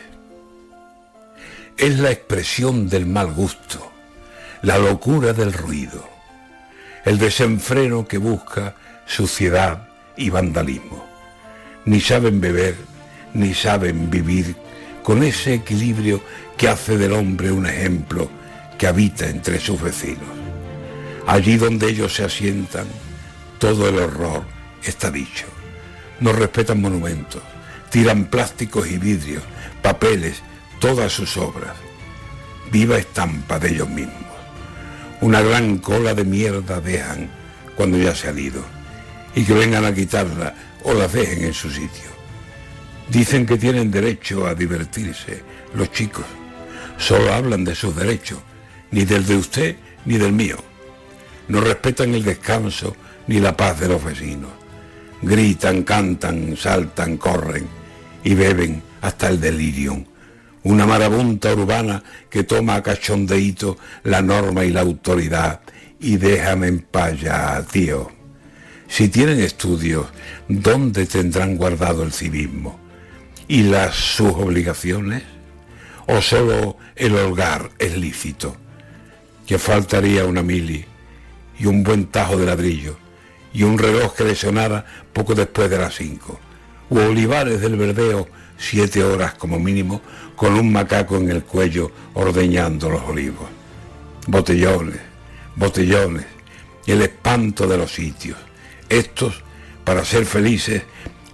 Es la expresión del mal gusto, la locura del ruido, el desenfreno que busca suciedad y vandalismo. Ni saben beber, ni saben vivir con ese equilibrio que hace del hombre un ejemplo que habita entre sus vecinos. Allí donde ellos se asientan, todo el horror está dicho. No respetan monumentos, tiran plásticos y vidrios, papeles, todas sus obras. Viva estampa de ellos mismos. Una gran cola de mierda dejan cuando ya se han ido y que vengan a quitarla o la dejen en su sitio. Dicen que tienen derecho a divertirse los chicos. Solo hablan de sus derechos, ni del de usted ni del mío. No respetan el descanso ni la paz de los vecinos. Gritan, cantan, saltan, corren y beben hasta el delirio. Una marabunta urbana que toma a cachondeíto la norma y la autoridad y déjame en paz ya, tío. Si tienen estudios, ¿dónde tendrán guardado el civismo? ¿Y las sus obligaciones? ¿O solo el holgar es lícito? Que faltaría una mili y un buen tajo de ladrillo y un reloj que le sonara poco después de las cinco. U olivares del verdeo siete horas como mínimo con un macaco en el cuello ordeñando los olivos. Botellones, botellones el espanto de los sitios. Estos, para ser felices,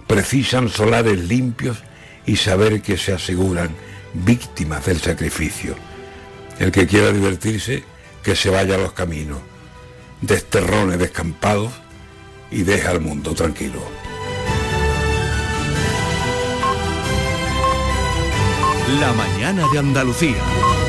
precisan solares limpios y saber que se aseguran víctimas del sacrificio. El que quiera divertirse, que se vaya a los caminos, desterrones descampados y deja al mundo tranquilo. La mañana de Andalucía.